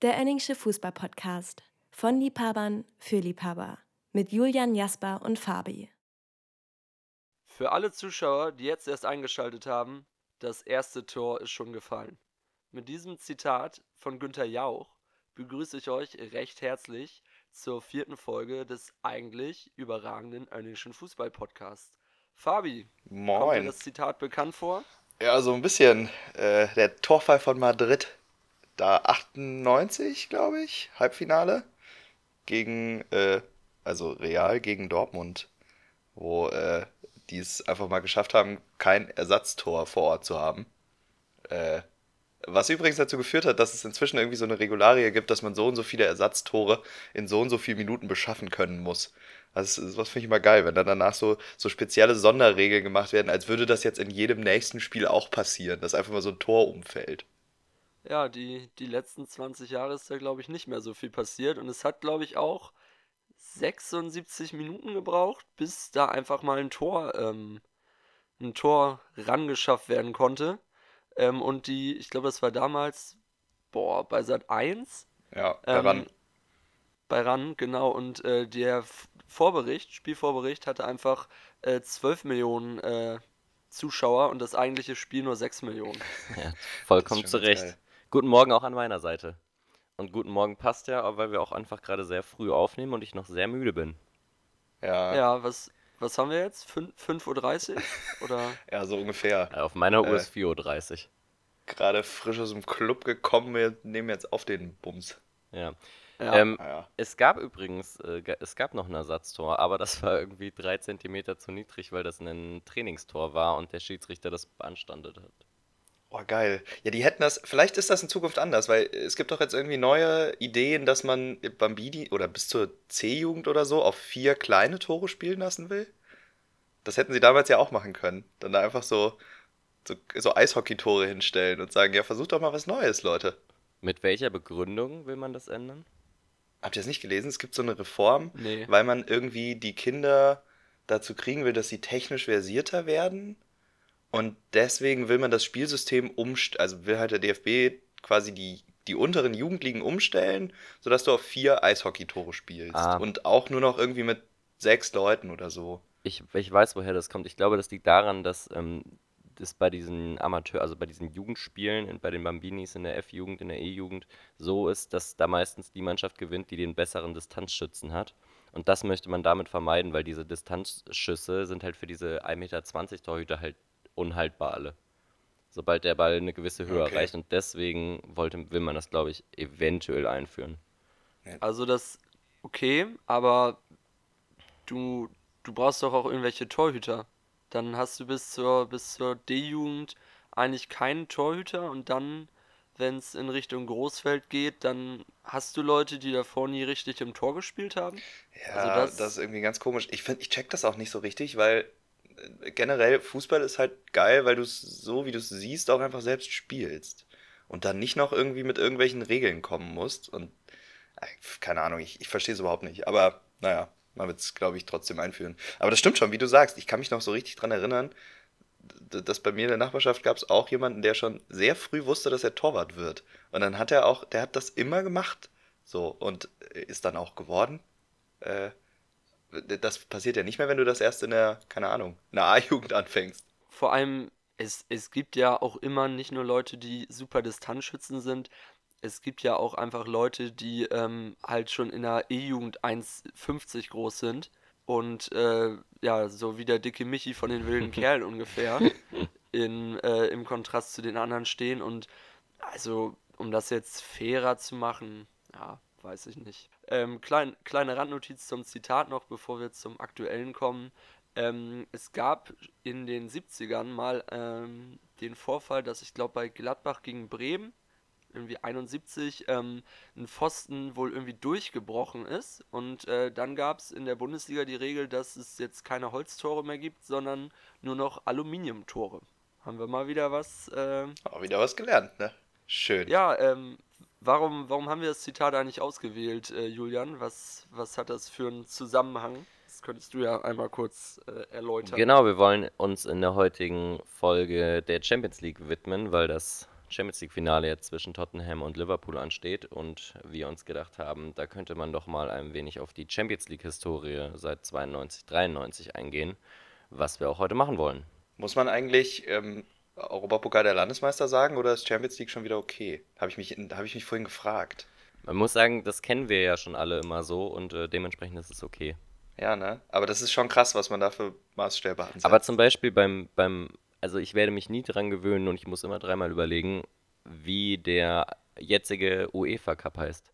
Der Enningsche Fußball-Podcast. Von Liebhabern für Liebhaber. Mit Julian Jasper und Fabi. Für alle Zuschauer, die jetzt erst eingeschaltet haben, das erste Tor ist schon gefallen. Mit diesem Zitat von Günther Jauch begrüße ich euch recht herzlich zur vierten Folge des eigentlich überragenden Önningschen Fußball-Podcasts. Fabi, kommt dir Moin. das Zitat bekannt vor? Ja, so ein bisschen. Äh, der Torfall von Madrid. Da 98, glaube ich, Halbfinale. Gegen, äh, also Real gegen Dortmund. Wo äh, die es einfach mal geschafft haben, kein Ersatztor vor Ort zu haben. Äh, was übrigens dazu geführt hat, dass es inzwischen irgendwie so eine Regularie gibt, dass man so und so viele Ersatztore in so und so vielen Minuten beschaffen können muss. Also das, das finde ich immer geil, wenn dann danach so, so spezielle Sonderregeln gemacht werden, als würde das jetzt in jedem nächsten Spiel auch passieren, dass einfach mal so ein Tor umfällt. Ja, die, die letzten 20 Jahre ist da, glaube ich, nicht mehr so viel passiert. Und es hat, glaube ich, auch 76 Minuten gebraucht, bis da einfach mal ein Tor, ähm, ein Tor rangeschafft werden konnte. Ähm, und die, ich glaube, das war damals, boah, bei Sat 1. Ja, Ähm, daran. bei RAN, genau. Und äh, der Vorbericht, Spielvorbericht, hatte einfach äh, 12 Millionen äh, Zuschauer und das eigentliche Spiel nur 6 Millionen. Ja, vollkommen zu Recht. geil. Guten Morgen auch an meiner Seite. Und guten Morgen passt ja, weil wir auch einfach gerade sehr früh aufnehmen und ich noch sehr müde bin. Ja, ja, Ja, was, was haben wir jetzt? Fün- 5.30 Uhr? Oder? so ungefähr. Äh, Auf meiner Uhr Äh. ist 4.30 Uhr. Gerade frisch aus dem Club gekommen, wir nehmen jetzt auf den Bums. Ja. Ja. Ähm, Naja. es gab übrigens, äh, es gab noch ein Ersatztor, aber das war irgendwie drei Zentimeter zu niedrig, weil das ein Trainingstor war und der Schiedsrichter das beanstandet hat. Oh, geil. Ja, die hätten das, vielleicht ist das in Zukunft anders, weil es gibt doch jetzt irgendwie neue Ideen, dass man Bambini oder bis zur C-Jugend oder so auf vier kleine Tore spielen lassen will. Das hätten sie damals ja auch machen können. Dann da einfach so, so, so Eishockey-Tore hinstellen und sagen, ja, versucht doch mal was Neues, Leute. Mit welcher Begründung will man das ändern? Habt ihr das nicht gelesen? Es gibt so eine Reform, Nee. weil man irgendwie die Kinder dazu kriegen will, dass sie technisch versierter werden. Und deswegen will man das Spielsystem umstellen, also will halt der DFB quasi die, die unteren Jugendligen umstellen, sodass du auf vier Eishockey-Tore spielst. Ah. Und auch nur noch irgendwie mit sechs Leuten oder so. Ich, ich weiß, woher das kommt. Ich glaube, das liegt daran, dass ähm, das bei diesen Amateur, also bei diesen Jugendspielen, bei den Bambinis in der F-Jugend, in der E-Jugend, so ist, dass da meistens die Mannschaft gewinnt, die den besseren Distanzschützen hat. Und das möchte man damit vermeiden, weil diese Distanzschüsse sind halt für diese 1,20 Meter Torhüter halt unhaltbar alle. Sobald der Ball eine gewisse Höhe Okay. erreicht. Und deswegen wollte, will man das, glaube ich, eventuell einführen. Also das, okay, aber du, du brauchst doch auch irgendwelche Torhüter. Dann hast du bis zur, bis zur D-Jugend eigentlich keinen Torhüter und dann, wenn es in Richtung Großfeld geht, dann hast du Leute, die davor nie richtig im Tor gespielt haben. Ja, Also das, das- ist irgendwie ganz komisch. Ich finde, ich check das auch nicht so richtig, weil generell Fußball ist halt geil, weil du es so, wie du es siehst, auch einfach selbst spielst. Und dann nicht noch irgendwie mit irgendwelchen Regeln kommen musst. Und äh, keine Ahnung, ich, ich verstehe es überhaupt nicht. Aber naja, man wird es, glaube ich, trotzdem einführen. Aber das stimmt schon, wie du sagst. Ich kann mich noch so richtig dran erinnern, dass bei mir in der Nachbarschaft gab es auch jemanden, der schon sehr früh wusste, dass er Torwart wird. Und dann hat er auch, der hat das immer gemacht. So, und äh, ist dann auch geworden. Äh, das passiert ja nicht mehr, wenn du das erst in der, keine Ahnung, in der A-Jugend anfängst. Vor allem, es, es gibt ja auch immer nicht nur Leute, die super Distanzschützen sind, es gibt ja auch einfach Leute, die ähm, halt schon in der E-Jugend 1,50 groß sind und äh, ja, so wie der dicke Michi von den wilden Kerlen ungefähr in, äh, im Kontrast zu den anderen stehen und also, um das jetzt fairer zu machen, ja, weiß ich nicht. Ähm, klein, kleine Randnotiz zum Zitat noch, bevor wir zum aktuellen kommen. Ähm, es gab in den 70ern mal ähm, den Vorfall, dass ich glaube bei Gladbach gegen Bremen, irgendwie 71, ähm, ein Pfosten wohl irgendwie durchgebrochen ist. Und äh, dann gab es in der Bundesliga die Regel, dass es jetzt keine Holztore mehr gibt, sondern nur noch Aluminiumtore. Haben wir mal wieder was ähm, Auch wieder was gelernt, ne? Schön. ja, ähm, warum, warum haben wir das Zitat eigentlich ausgewählt, äh, Julian? Was, was hat das für einen Zusammenhang? Das könntest du ja einmal kurz äh, erläutern. Genau, wir wollen uns in der heutigen Folge der Champions League widmen, weil das Champions League-Finale jetzt zwischen Tottenham und Liverpool ansteht und wir uns gedacht haben, da könnte man doch mal ein wenig auf die Champions League-Historie seit 92, 93 eingehen, was wir auch heute machen wollen. Muss man eigentlich ähm, Europapokal der Landesmeister sagen oder ist Champions League schon wieder okay? Habe ich, mich, hab ich mich vorhin gefragt. Man muss sagen, das kennen wir ja schon alle immer so und äh, dementsprechend ist es okay. Ja, ne? Aber das ist schon krass, was man da für Maßstäbe ansetzt. Aber zum Beispiel beim, beim, also ich werde mich nie dran gewöhnen und ich muss immer dreimal überlegen, wie der jetzige UEFA Cup heißt.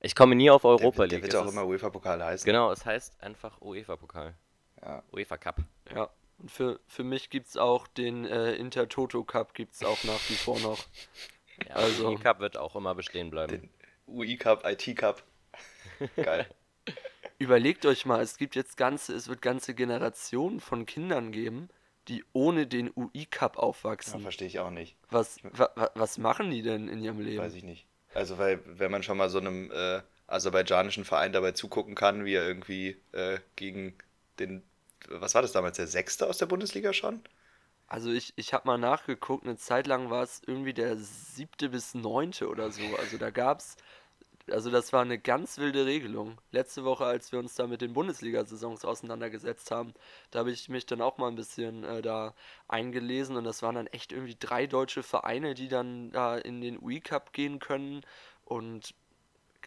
Ich komme nie auf Europa der, der League. wird Es auch ist- immer UEFA-Pokal heißen. Genau, es heißt einfach UEFA Pokal. Ja. UEFA Cup. Ja. Und für, für mich gibt es auch den äh, Intertoto Cup, gibt es auch nach wie vor noch. Ja, Also- also Cup wird auch immer bestehen bleiben. Den UI-Cup, IT-Cup. Geil. Überlegt euch mal, es gibt jetzt ganze, es wird ganze Generationen von Kindern geben, die ohne den UI-Cup Ja, aufwachsen. verstehe ich auch nicht. was, wa, wa, was machen die denn in ihrem Leben? Weiß ich nicht. Also, weil, wenn man schon mal so einem äh, aserbaidschanischen Verein dabei zugucken kann, wie er irgendwie äh, gegen den, was war das damals, der Sechste aus der Bundesliga schon? Also ich, ich habe mal nachgeguckt, eine Zeit lang war es irgendwie der siebte bis neunte oder so. Also da gab's, also das war eine ganz wilde Regelung. Letzte Woche, als wir uns da mit den Bundesliga-Saisons auseinandergesetzt haben, da habe ich mich dann auch mal ein bisschen äh, da eingelesen und das waren dann echt irgendwie drei deutsche Vereine, die dann da in den UI-Cup gehen können und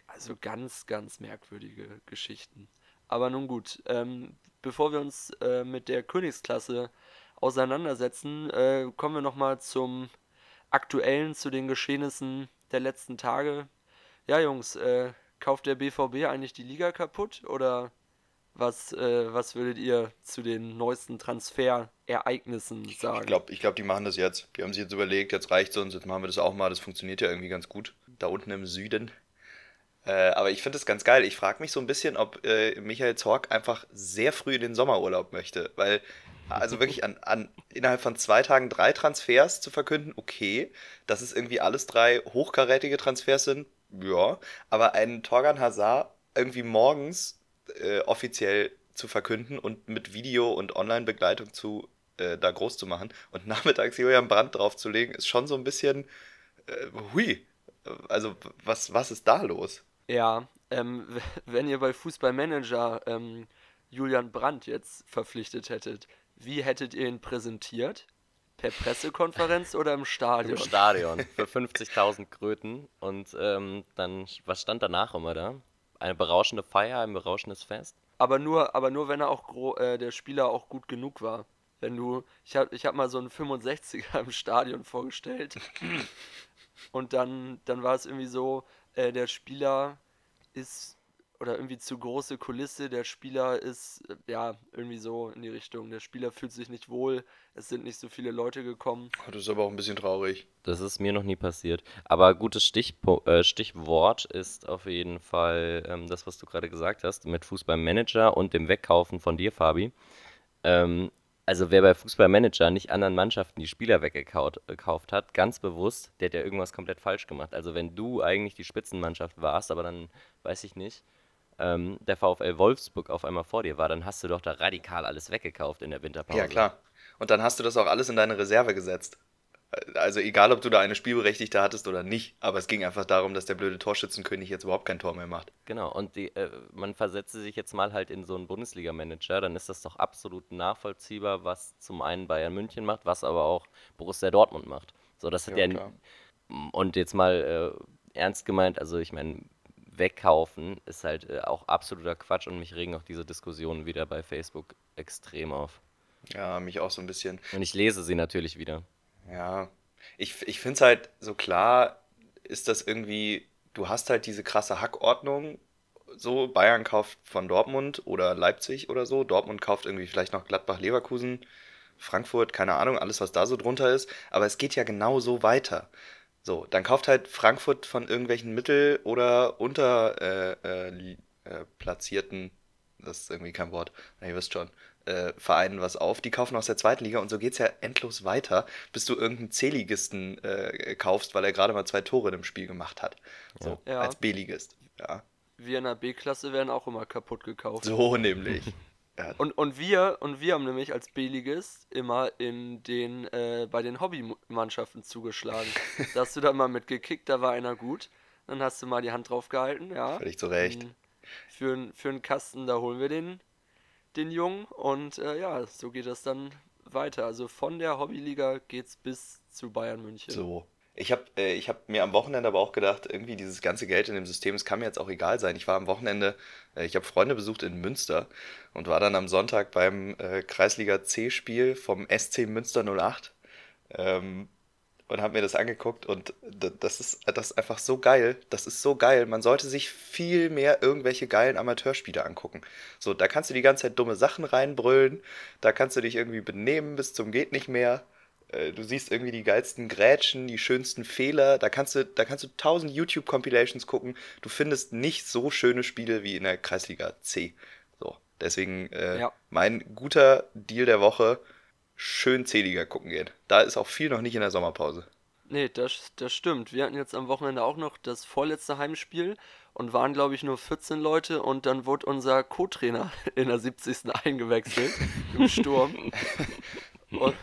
also ganz, ganz merkwürdige Geschichten. Aber nun gut, ähm, bevor wir uns äh, mit der Königsklasse auseinandersetzen, äh, kommen wir nochmal zum aktuellen, zu den Geschehnissen der letzten Tage. Ja, Jungs, äh, kauft der BVB eigentlich die Liga kaputt oder was, äh, was würdet ihr zu den neuesten Transferereignissen sagen? Ich glaube, ich glaub, die machen das jetzt. Die haben sich jetzt überlegt, jetzt reicht's uns, jetzt machen wir das auch mal. Das funktioniert ja irgendwie ganz gut. Da unten im Süden. Äh, aber ich finde es ganz geil. Ich frage mich so ein bisschen, ob äh, Michael Zorc einfach sehr früh in den Sommerurlaub möchte. Weil, also wirklich an, an innerhalb von zwei Tagen drei Transfers zu verkünden, okay. Dass es irgendwie alles drei hochkarätige Transfers sind, ja. Aber einen Torgan Hazard irgendwie morgens äh, offiziell zu verkünden und mit Video und Online-Begleitung zu äh, da groß zu machen und nachmittags Julian Brandt draufzulegen, ist schon so ein bisschen äh, hui. Also, was, was ist da los? Ja, ähm, wenn ihr bei Fußballmanager ähm, Julian Brandt jetzt verpflichtet hättet, wie hättet ihr ihn präsentiert? Per Pressekonferenz oder im Im Stadion? Stadion für 50.000 Kröten und ähm, dann, was stand danach immer da? Eine berauschende Feier, ein berauschendes Fest? Aber nur, aber nur wenn er auch gro äh, der Spieler auch gut genug war. Wenn du, ich habe ich hab mal so einen 65er im Stadion vorgestellt und dann, dann war es irgendwie so, äh, der Spieler ist oder irgendwie zu große Kulisse, der Spieler ist äh, ja irgendwie so in die Richtung, der Spieler fühlt sich nicht wohl, es sind nicht so viele Leute gekommen. Oh, Das ist aber auch ein bisschen traurig. Das ist mir noch nie passiert. Aber gutes Stichpo äh, Stichwort ist auf jeden Fall ähm, das, was du gerade gesagt hast, mit Fußballmanager und dem Wegkaufen von dir, Fabi. Ähm, also wer bei Fußballmanager nicht anderen Mannschaften die Spieler weggekauft gekauft hat, ganz bewusst, der hat ja irgendwas komplett falsch gemacht. Also wenn du eigentlich die Spitzenmannschaft warst, aber dann, weiß ich nicht, ähm, der VfL Wolfsburg auf einmal vor dir war, dann hast du doch da radikal alles weggekauft in der Winterpause. Ja, klar. Und dann hast du das auch alles in deine Reserve gesetzt. Also egal, ob du da eine Spielberechtigte hattest oder nicht, aber es ging einfach darum, dass der blöde Torschützenkönig jetzt überhaupt kein Tor mehr macht. Genau, und die, äh, man versetze sich jetzt mal halt in so einen Bundesliga-Manager, dann ist das doch absolut nachvollziehbar, was zum einen Bayern München macht, was aber auch Borussia Dortmund macht. So, das hat Ja, ja, und jetzt mal äh, ernst gemeint, also ich meine, wegkaufen ist halt äh, auch absoluter Quatsch und mich regen auch diese Diskussionen wieder bei Facebook extrem auf. Ja, mich auch so ein bisschen. Und ich lese sie natürlich wieder. Ja, ich, ich finde es halt so klar, ist das irgendwie, du hast halt diese krasse Hackordnung. So, Bayern kauft von Dortmund oder Leipzig oder so. Dortmund kauft irgendwie vielleicht noch Gladbach, Leverkusen, Frankfurt, keine Ahnung, alles, was da so drunter ist. Aber es geht ja genau so weiter. So, dann kauft halt Frankfurt von irgendwelchen mittel- oder unterplatzierten, äh, äh, äh, das ist irgendwie kein Wort, na, ihr wisst schon, äh, Vereinen was auf. Die kaufen aus der zweiten Liga und so geht's ja endlos weiter, bis du irgendeinen C-Ligisten äh, kaufst, weil er gerade mal zwei Tore im Spiel gemacht hat. So, Ja. als B-Ligist. Ja, Wir in der B-Klasse werden auch immer kaputt gekauft. so nämlich. Ja. Und, und wir und wir haben nämlich als B-Ligist immer in den äh, bei den Hobbymannschaften zugeschlagen. da hast du dann mal mitgekickt, da war einer gut. Dann hast du mal die Hand drauf gehalten, ja. Völlig zu Recht. Mm, Für, n- für einen Kasten, da holen wir den, den Jungen und äh, ja, so geht das dann weiter. Also von der Hobbyliga geht's bis zu Bayern München. So. Ich habe äh, hab mir am Wochenende aber auch gedacht, irgendwie dieses ganze Geld in dem System, es kann mir jetzt auch egal sein. Ich war am Wochenende, äh, ich habe Freunde besucht in Münster und war dann am Sonntag beim äh, Kreisliga C-Spiel vom SC Münster 08 ähm, und habe mir das angeguckt und das ist, das ist einfach so geil. Das ist so geil. Man sollte sich viel mehr irgendwelche geilen Amateurspiele angucken. So, da kannst du die ganze Zeit dumme Sachen reinbrüllen, da kannst du dich irgendwie benehmen bis zum geht nicht mehr. Äh, Du siehst irgendwie die geilsten Grätschen, die schönsten Fehler. Da kannst du, da kannst du tausend YouTube-Compilations gucken. Du findest nicht so schöne Spiele wie in der Kreisliga C. So, deswegen äh, Ja. mein guter Deal der Woche: schön C-Liga gucken gehen. Da ist auch viel noch nicht in der Sommerpause. Nee, das, das stimmt. Wir hatten jetzt am Wochenende auch noch das vorletzte Heimspiel und waren, glaube ich, nur 14 Leute und dann wurde unser Co-Trainer in der 70. eingewechselt im Sturm. Und,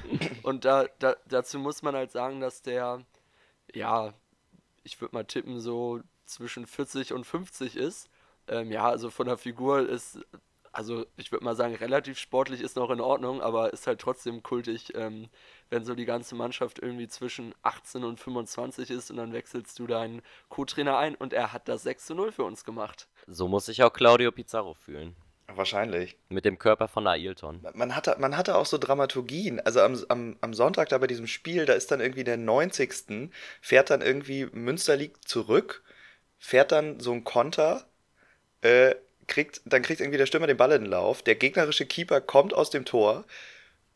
und da, da, dazu muss man halt sagen, dass der, ja, ich würde mal tippen, so zwischen 40 und 50 ist. Ähm, ja, also von der Figur ist, also ich würde mal sagen, relativ sportlich ist noch in Ordnung, aber ist halt trotzdem kultig, ähm, wenn so die ganze Mannschaft irgendwie zwischen 18 und 25 ist und dann wechselst du deinen Co-Trainer ein und er hat das 6 zu 0 für uns gemacht. So muss sich auch Claudio Pizarro fühlen. Wahrscheinlich. Mit dem Körper von Ailton. Man hatte, man hatte auch so Dramaturgien. Also am, am, am Sonntag da bei diesem Spiel, da ist dann irgendwie der 90. fährt dann irgendwie Münster liegt zurück, fährt dann so ein Konter, äh, kriegt, dann kriegt irgendwie der Stürmer den Ball in den Lauf, der gegnerische Keeper kommt aus dem Tor,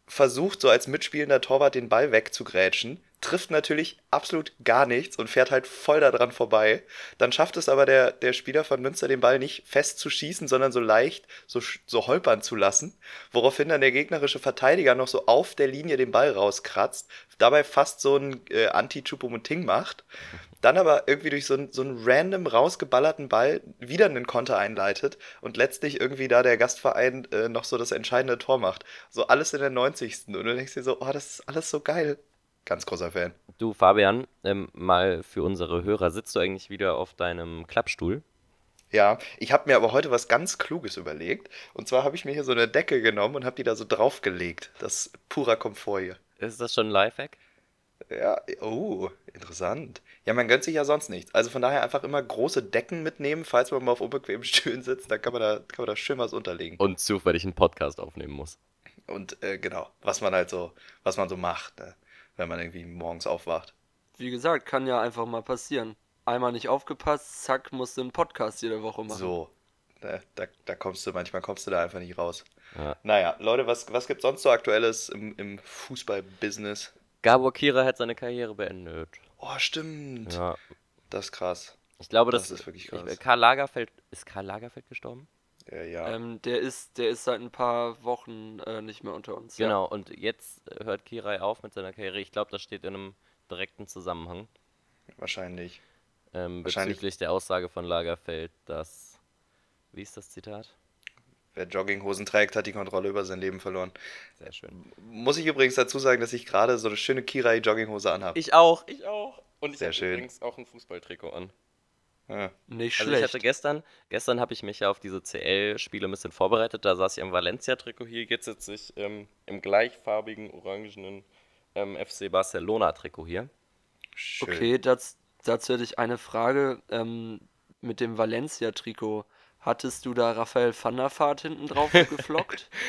versucht so als mitspielender Torwart den Ball wegzugrätschen, trifft natürlich absolut gar nichts und fährt halt voll daran vorbei. Dann schafft es aber der, der Spieler von Münster den Ball nicht fest zu schießen, sondern so leicht, so, so holpern zu lassen, woraufhin dann der gegnerische Verteidiger noch so auf der Linie den Ball rauskratzt, dabei fast so ein äh, Anti-Chupomoting macht, dann aber irgendwie durch so einen, so einen random rausgeballerten Ball wieder einen Konter einleitet und letztlich irgendwie da der Gastverein äh, noch so das entscheidende Tor macht. So alles in der 90. Und du denkst dir so, oh, das ist alles so geil. Ganz großer Fan. Du, Fabian, ähm, mal für unsere Hörer, sitzt du eigentlich wieder auf deinem Klappstuhl? Ja, ich habe mir aber heute was ganz Kluges überlegt. Und zwar habe ich mir hier so eine Decke genommen und habe die da so draufgelegt. Das ist purer Komfort hier. Ist das schon ein Lifehack? Ja, oh, interessant. Ja, man gönnt sich ja sonst nichts. Also von daher einfach immer große Decken mitnehmen, falls man mal auf unbequemen Stühlen sitzt, dann kann man da, kann man da schön was unterlegen. Und zufällig einen Podcast aufnehmen muss. Und äh, genau, was man halt so, was man so macht, ne? wenn man irgendwie morgens aufwacht. Wie gesagt, kann ja einfach mal passieren. Einmal nicht aufgepasst, zack, musst du einen Podcast jede Woche machen. So, ne? da, da kommst du, manchmal kommst du da einfach nicht raus. Ja. Naja, Leute, was, was gibt sonst so Aktuelles im, im Fußball-Business? Gabor Kira hat seine Karriere beendet. Oh, stimmt. Ja. Das ist krass. Ich glaube, Das das, ist wirklich ich- krass. Karl Lagerfeld. Ist Karl Lagerfeld gestorben? Ja, ja. Ähm, der ist, der ist seit ein paar Wochen äh, nicht mehr unter uns. ja. Genau, und jetzt äh, hört Kirai auf mit seiner Karriere. Ich glaube, das steht in einem direkten Zusammenhang wahrscheinlich. ähm, Wahrscheinlich- bezüglich der Aussage von Lagerfeld, dass. Wie ist das Zitat? Wer Jogginghosen trägt, hat die Kontrolle über sein Leben verloren. Sehr schön. Muss ich übrigens dazu sagen, dass ich gerade so eine schöne Kirai-Jogginghose anhabe. Ich auch, ich auch. Und ich Sehr habe schön. übrigens auch ein Fußballtrikot an. Ja. Nicht Also ich hatte gestern, gestern habe ich mich ja auf diese CL-Spiele ein bisschen vorbereitet. Da saß ich im Valencia-Trikot. Hier jetzt sitze ich ähm, im gleichfarbigen, orangenen ähm, FC Barcelona-Trikot hier. Schön. Okay, das, dazu hätte ich eine Frage. Ähm, mit dem Valencia-Trikot, hattest du da Raphael van der Vaart hinten drauf geflockt?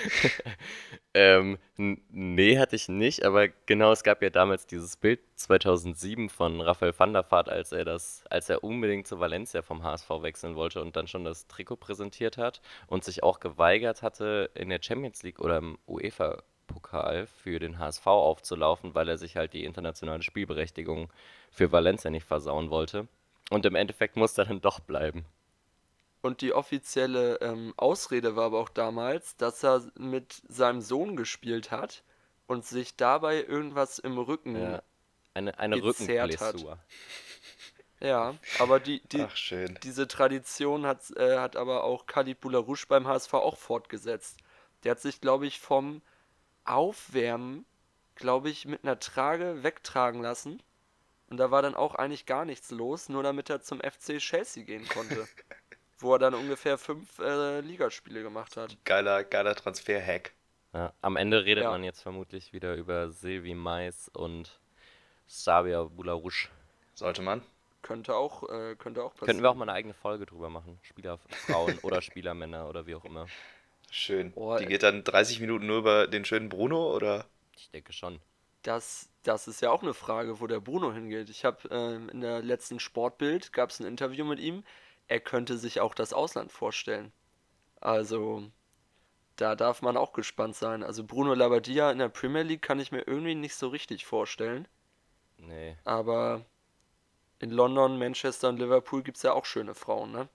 Ähm, nee, hatte ich nicht, aber genau, es gab ja damals dieses Bild 2007 von Raphael van der Vaart, als er das, als er unbedingt zu Valencia vom HSV wechseln wollte und dann schon das Trikot präsentiert hat und sich auch geweigert hatte, in der Champions League oder im UEFA-Pokal für den HSV aufzulaufen, weil er sich halt die internationale Spielberechtigung für Valencia nicht versauen wollte. Und im Endeffekt musste er dann doch bleiben. Und die offizielle ähm, Ausrede war aber auch damals, dass er mit seinem Sohn gespielt hat und sich dabei irgendwas im Rücken. Ja, eine, eine gezerrt hat. Ja, aber die, die, Ach, schön. diese Tradition hat, äh, hat aber auch Khalid Boularouche beim HSV auch fortgesetzt. Der hat sich, glaube ich, vom Aufwärmen, glaube ich, mit einer Trage wegtragen lassen. Und da war dann auch eigentlich gar nichts los, nur damit er zum FC Chelsea gehen konnte. wo er dann ungefähr fünf äh, Ligaspiele gemacht hat. Geiler, geiler Transfer-Hack. Ja, am Ende redet Ja. man jetzt vermutlich wieder über Silvi Mais und Sabia Bularush. Sollte man. Könnte auch, äh, könnte auch passieren. Könnten wir auch mal eine eigene Folge drüber machen. Spielerfrauen oder Spielermänner oder wie auch immer. Schön. Boah, Die ey. geht dann 30 Minuten nur über den schönen Bruno oder? Ich denke schon. Das, das ist ja auch eine Frage, wo der Bruno hingeht. Ich habe ähm, in der letzten Sportbild gab es ein Interview mit ihm. Er könnte sich auch das Ausland vorstellen. Also da darf man auch gespannt sein. Also Bruno Labbadia in der Premier League kann ich mir irgendwie nicht so richtig vorstellen. Nee. Aber in London, Manchester und Liverpool gibt es ja auch schöne Frauen, ne?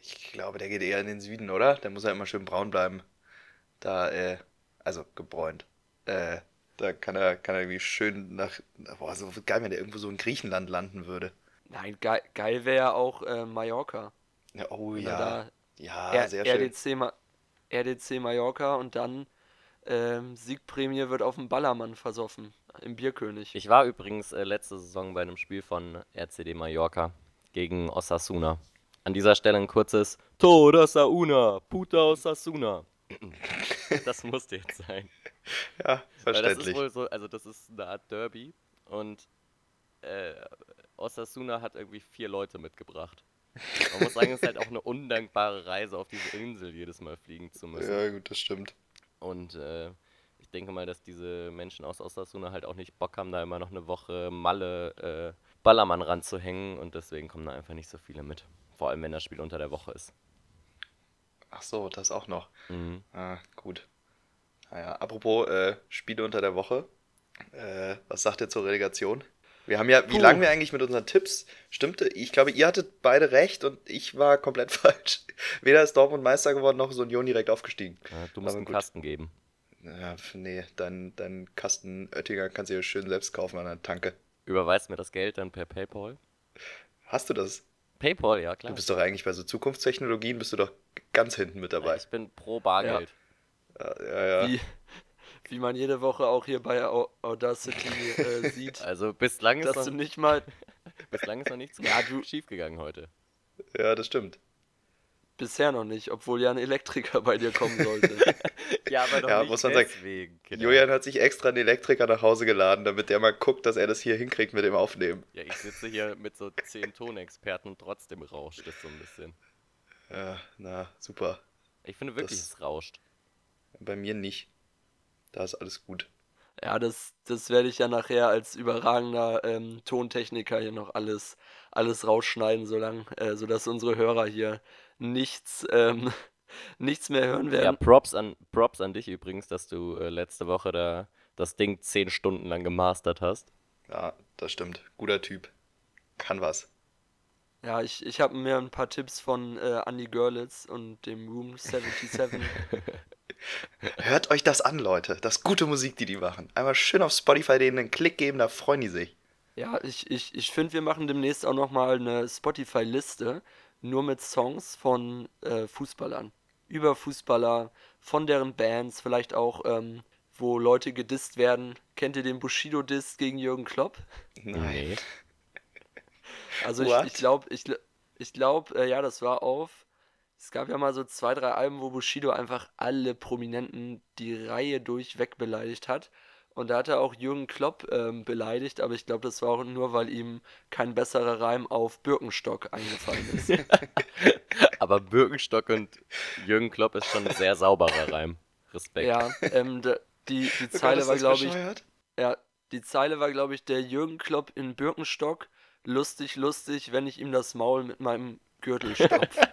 Ich glaube, der geht eher in den Süden, oder? Der muss ja immer schön braun bleiben. Da, äh, also gebräunt. Äh, da kann er, kann er irgendwie schön nach. Boah, so geil, wenn der irgendwo so in Griechenland landen würde. Nein, geil, geil wäre ja auch äh, Mallorca. Ja, oh Wenn er ja. Ja, R sehr schön. RDC, Ma RDC Mallorca und dann ähm, Siegprämie wird auf dem Ballermann versoffen. Im Bierkönig. Ich war übrigens äh, letzte Saison bei einem Spiel von RCD Mallorca gegen Osasuna. An dieser Stelle ein kurzes Toda Sauna, Puta Osasuna. das musste jetzt sein. Ja, Weil das ist verständlich. wohl so, also das ist eine Art Derby und äh, Osasuna hat irgendwie vier Leute mitgebracht. Man muss sagen, es ist halt auch eine undankbare Reise, auf diese Insel jedes Mal fliegen zu müssen. Ja, gut, das stimmt. Und äh, ich denke mal, dass diese Menschen aus Osasuna halt auch nicht Bock haben, da immer noch eine Woche Malle äh, Ballermann ranzuhängen und deswegen kommen da einfach nicht so viele mit. Vor allem, wenn das Spiel unter der Woche ist. Ach so, das auch noch. Mhm. Ah, gut. Naja, apropos äh, Spiele unter der Woche. Äh, was sagt ihr zur Relegation? Wir haben ja, wie lange wir eigentlich mit unseren Tipps stimmte? Ich glaube, ihr hattet beide recht und ich war komplett falsch. Weder ist Dortmund Meister geworden, noch ist Union direkt aufgestiegen. Ja, du musst Aber einen gut. Kasten geben. Ja, nee, dein, dein Kasten Oettinger kannst du dir schön selbst kaufen an der Tanke. Überweist mir das Geld dann per PayPal? Hast du das? PayPal, ja klar. Du bist doch eigentlich bei so Zukunftstechnologien, bist du doch ganz hinten mit dabei. ich bin pro Bargeld. Ja, ja, ja. Wie, wie man jede Woche auch hier bei Au- Audacity äh, sieht, Also bislang ist, noch, nicht mal bislang ist noch nichts Ja, du- schief gegangen heute. ja, das stimmt. bisher noch nicht, obwohl ja ein Elektriker bei dir kommen sollte. Ja, aber doch Ja, nicht muss man sagen, deswegen. Kinder. Julian hat sich extra einen Elektriker nach Hause geladen, damit der mal guckt, dass er das hier hinkriegt mit dem Aufnehmen. Ja, ich sitze hier mit so zehn Tonexperten und trotzdem rauscht es so ein bisschen. Ja, na, super. Ich finde wirklich, Das- es rauscht. Bei mir nicht. Da ist alles gut. Ja, das, das werde ich ja nachher als überragender ähm, Tontechniker hier noch alles, alles rausschneiden, solang, äh, sodass unsere Hörer hier nichts, ähm, nichts mehr hören Ja, werden. Props an, Props an dich übrigens, dass du äh, letzte Woche da das Ding zehn Stunden lang gemastert hast. Ja, das stimmt. Guter Typ. Kann was. Ja, ich, ich habe mir ein paar Tipps von äh, Andy Görlitz und dem Room 77. Hört euch das an, Leute. Das ist gute Musik, die die machen. Einmal schön auf Spotify denen einen Klick geben, da freuen die sich. Ja, ich, ich, ich finde, wir machen demnächst auch nochmal eine Spotify-Liste, nur mit Songs von äh, Fußballern. Über Fußballer, von deren Bands, vielleicht auch, ähm, wo Leute gedisst werden. Kennt ihr den Bushido-Diss gegen Jürgen Klopp? Nein. Also ich, What? ich glaube, ich, ich glaube, äh, ja, das war auf. Es gab ja mal so zwei, drei Alben, wo Bushido einfach alle Prominenten die Reihe durchweg beleidigt hat. Und da hat er auch Jürgen Klopp ähm, beleidigt, aber ich glaube, das war auch nur, weil ihm kein besserer Reim auf Birkenstock eingefallen ist. Aber Birkenstock und Jürgen Klopp ist schon ein sehr sauberer Reim. Respekt. ja, ähm, die, die Oh Gott, Zeile ist war, das glaube ich, ja, die Zeile war, glaube ich, der Jürgen Klopp in Birkenstock. Lustig, lustig, wenn ich ihm das Maul mit meinem Gürtel stopfe.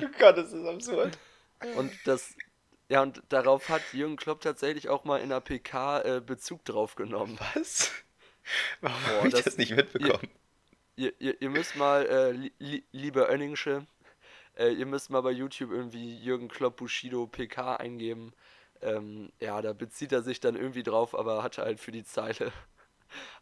Oh Gott, das ist absurd. Und das, ja, und darauf hat Jürgen Klopp tatsächlich auch mal in der PK äh, Bezug drauf genommen. Was? Warum habe ich das, das- nicht mitbekommen? Ihr, ihr, ihr müsst mal, äh, li, li, liebe Önningsche, äh, ihr müsst mal bei YouTube irgendwie Jürgen Klopp Bushido PK eingeben. Ähm, ja, da bezieht er sich dann irgendwie drauf, aber hatte halt für die Zeile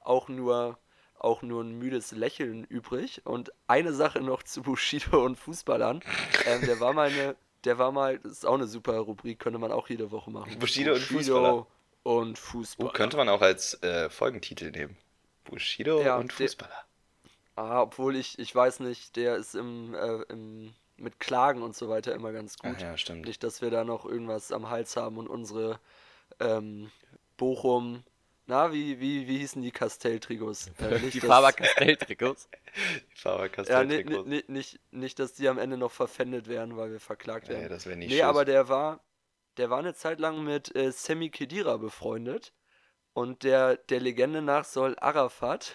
auch nur, auch nur ein müdes Lächeln übrig. Und eine Sache noch zu Bushido und Fußballern. Ähm, der war mal eine, der war mal, das ist auch eine super Rubrik, könnte man auch jede Woche machen. Bushido und Fußballer. und Fußballer. Oh, könnte man auch als äh, Folgentitel nehmen. Bushido Ja, und der- Fußballer. Ah, obwohl ich, ich weiß nicht, der ist im, äh, im, mit Klagen und so weiter immer ganz gut. Ach ja, stimmt. Nicht, dass wir da noch irgendwas am Hals haben und unsere ähm, Bochum, na, wie, wie, wie hießen die Castell-Trigos? Äh, Die dass-. Faber Ja, Castell ni- ni- ni- nicht, nicht, dass die am Ende noch verpfändet werden, weil wir verklagt werden. Nee, das wäre nicht Nee, schön. aber der war, der war eine Zeit lang mit äh, Sammy Khedira befreundet. Und der, der Legende nach soll Arafat,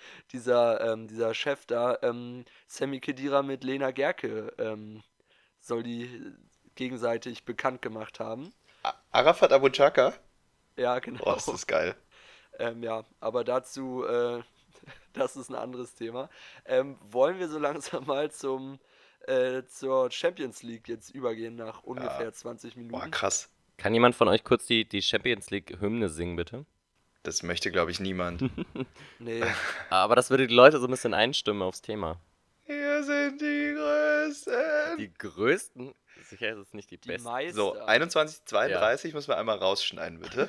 dieser, ähm, dieser Chef da, ähm, Sammy Khedira mit Lena Gerke, ähm, soll die gegenseitig bekannt gemacht haben. A- Arafat Abu Chaka? Ja, genau. Boah, das ist geil. Ähm, ja, aber dazu, äh, das ist ein anderes Thema. Ähm, wollen wir so langsam mal zum, äh, zur Champions League jetzt übergehen nach ungefähr 20 Boah, Minuten? krass. Kann jemand von euch kurz die, die Champions League-Hymne singen, bitte? Das möchte, glaube ich, niemand. Nee, Aber das würde die Leute so ein bisschen einstimmen aufs Thema. Wir sind die Größten. Die größten, sicher ist es nicht die, die besten. Meister. So, 21.32 müssen wir einmal rausschneiden, bitte.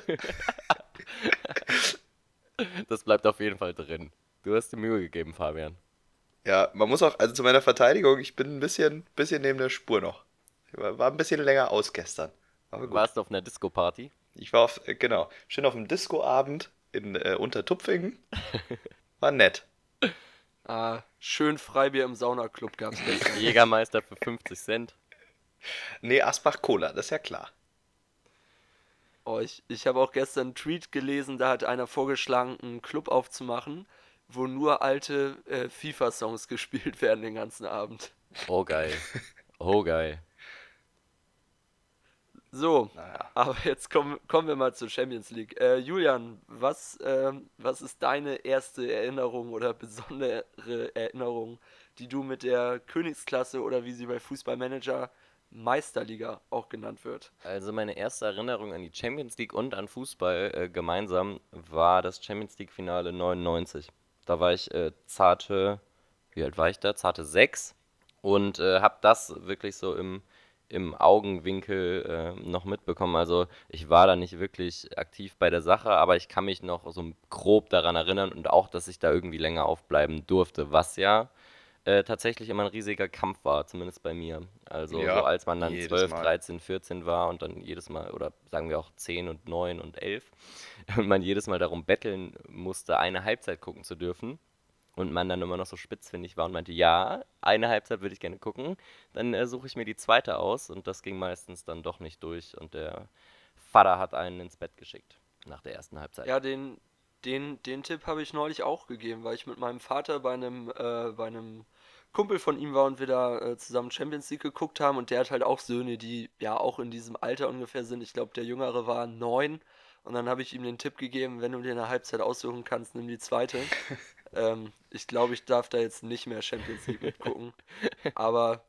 Das bleibt auf jeden Fall drin. Du hast dir Mühe gegeben, Fabian. Ja, man muss auch, also zu meiner Verteidigung, ich bin ein bisschen, bisschen neben der Spur noch. Ich war, war ein bisschen länger aus gestern. Aber gut. Warst du auf einer Disco-Party? Ich war auf, äh, genau, schön auf dem Discoabend in äh, Untertupfingen. War nett. Ah, schön Freibier im Saunaclub gab's gestern. Jägermeister für 50 Cent. Nee, Asbach Cola, das ist ja klar. Oh, ich ich habe auch gestern einen Tweet gelesen, da hat einer vorgeschlagen, einen Club aufzumachen, wo nur alte äh, FIFA-Songs gespielt werden den ganzen Abend. Oh geil. Oh geil. So, Naja. aber jetzt kommen, kommen wir mal zur Champions League. Äh, Julian, was, ähm, was ist deine erste Erinnerung oder besondere Erinnerung, die du mit der Königsklasse oder wie sie bei Fußballmanager Meisterliga auch genannt wird? Also meine erste Erinnerung an die Champions League und an Fußball äh, gemeinsam war das Champions League Finale 99. Da war ich äh, zarte, wie alt war ich da? Zarte 6 und äh, habe das wirklich so im, im Augenwinkel äh, noch mitbekommen. Also ich war da nicht wirklich aktiv bei der Sache, aber ich kann mich noch so grob daran erinnern und auch, dass ich da irgendwie länger aufbleiben durfte, was ja äh, tatsächlich immer ein riesiger Kampf war, zumindest bei mir. Also Ja, so als man dann jedes 12, Mal. 13, 14 war und dann jedes Mal, oder sagen wir auch 10 und 9 und 11, und man jedes Mal darum betteln musste, eine Halbzeit gucken zu dürfen. Und man dann immer noch so spitzfindig war und meinte, ja, eine Halbzeit würde ich gerne gucken. Dann äh, suche ich mir die zweite aus und das ging meistens dann doch nicht durch und der Vater hat einen ins Bett geschickt nach der ersten Halbzeit. Ja, den, den, den Tipp habe ich neulich auch gegeben, weil ich mit meinem Vater bei einem, äh, bei einem Kumpel von ihm war und wir da äh, zusammen Champions League geguckt haben und der hat halt auch Söhne, die ja auch in diesem Alter ungefähr sind. Ich glaube, der Jüngere war neun und dann habe ich ihm den Tipp gegeben, wenn du dir eine Halbzeit aussuchen kannst, nimm die zweite. ähm, ich glaube, ich darf da jetzt nicht mehr Champions League mitgucken. Aber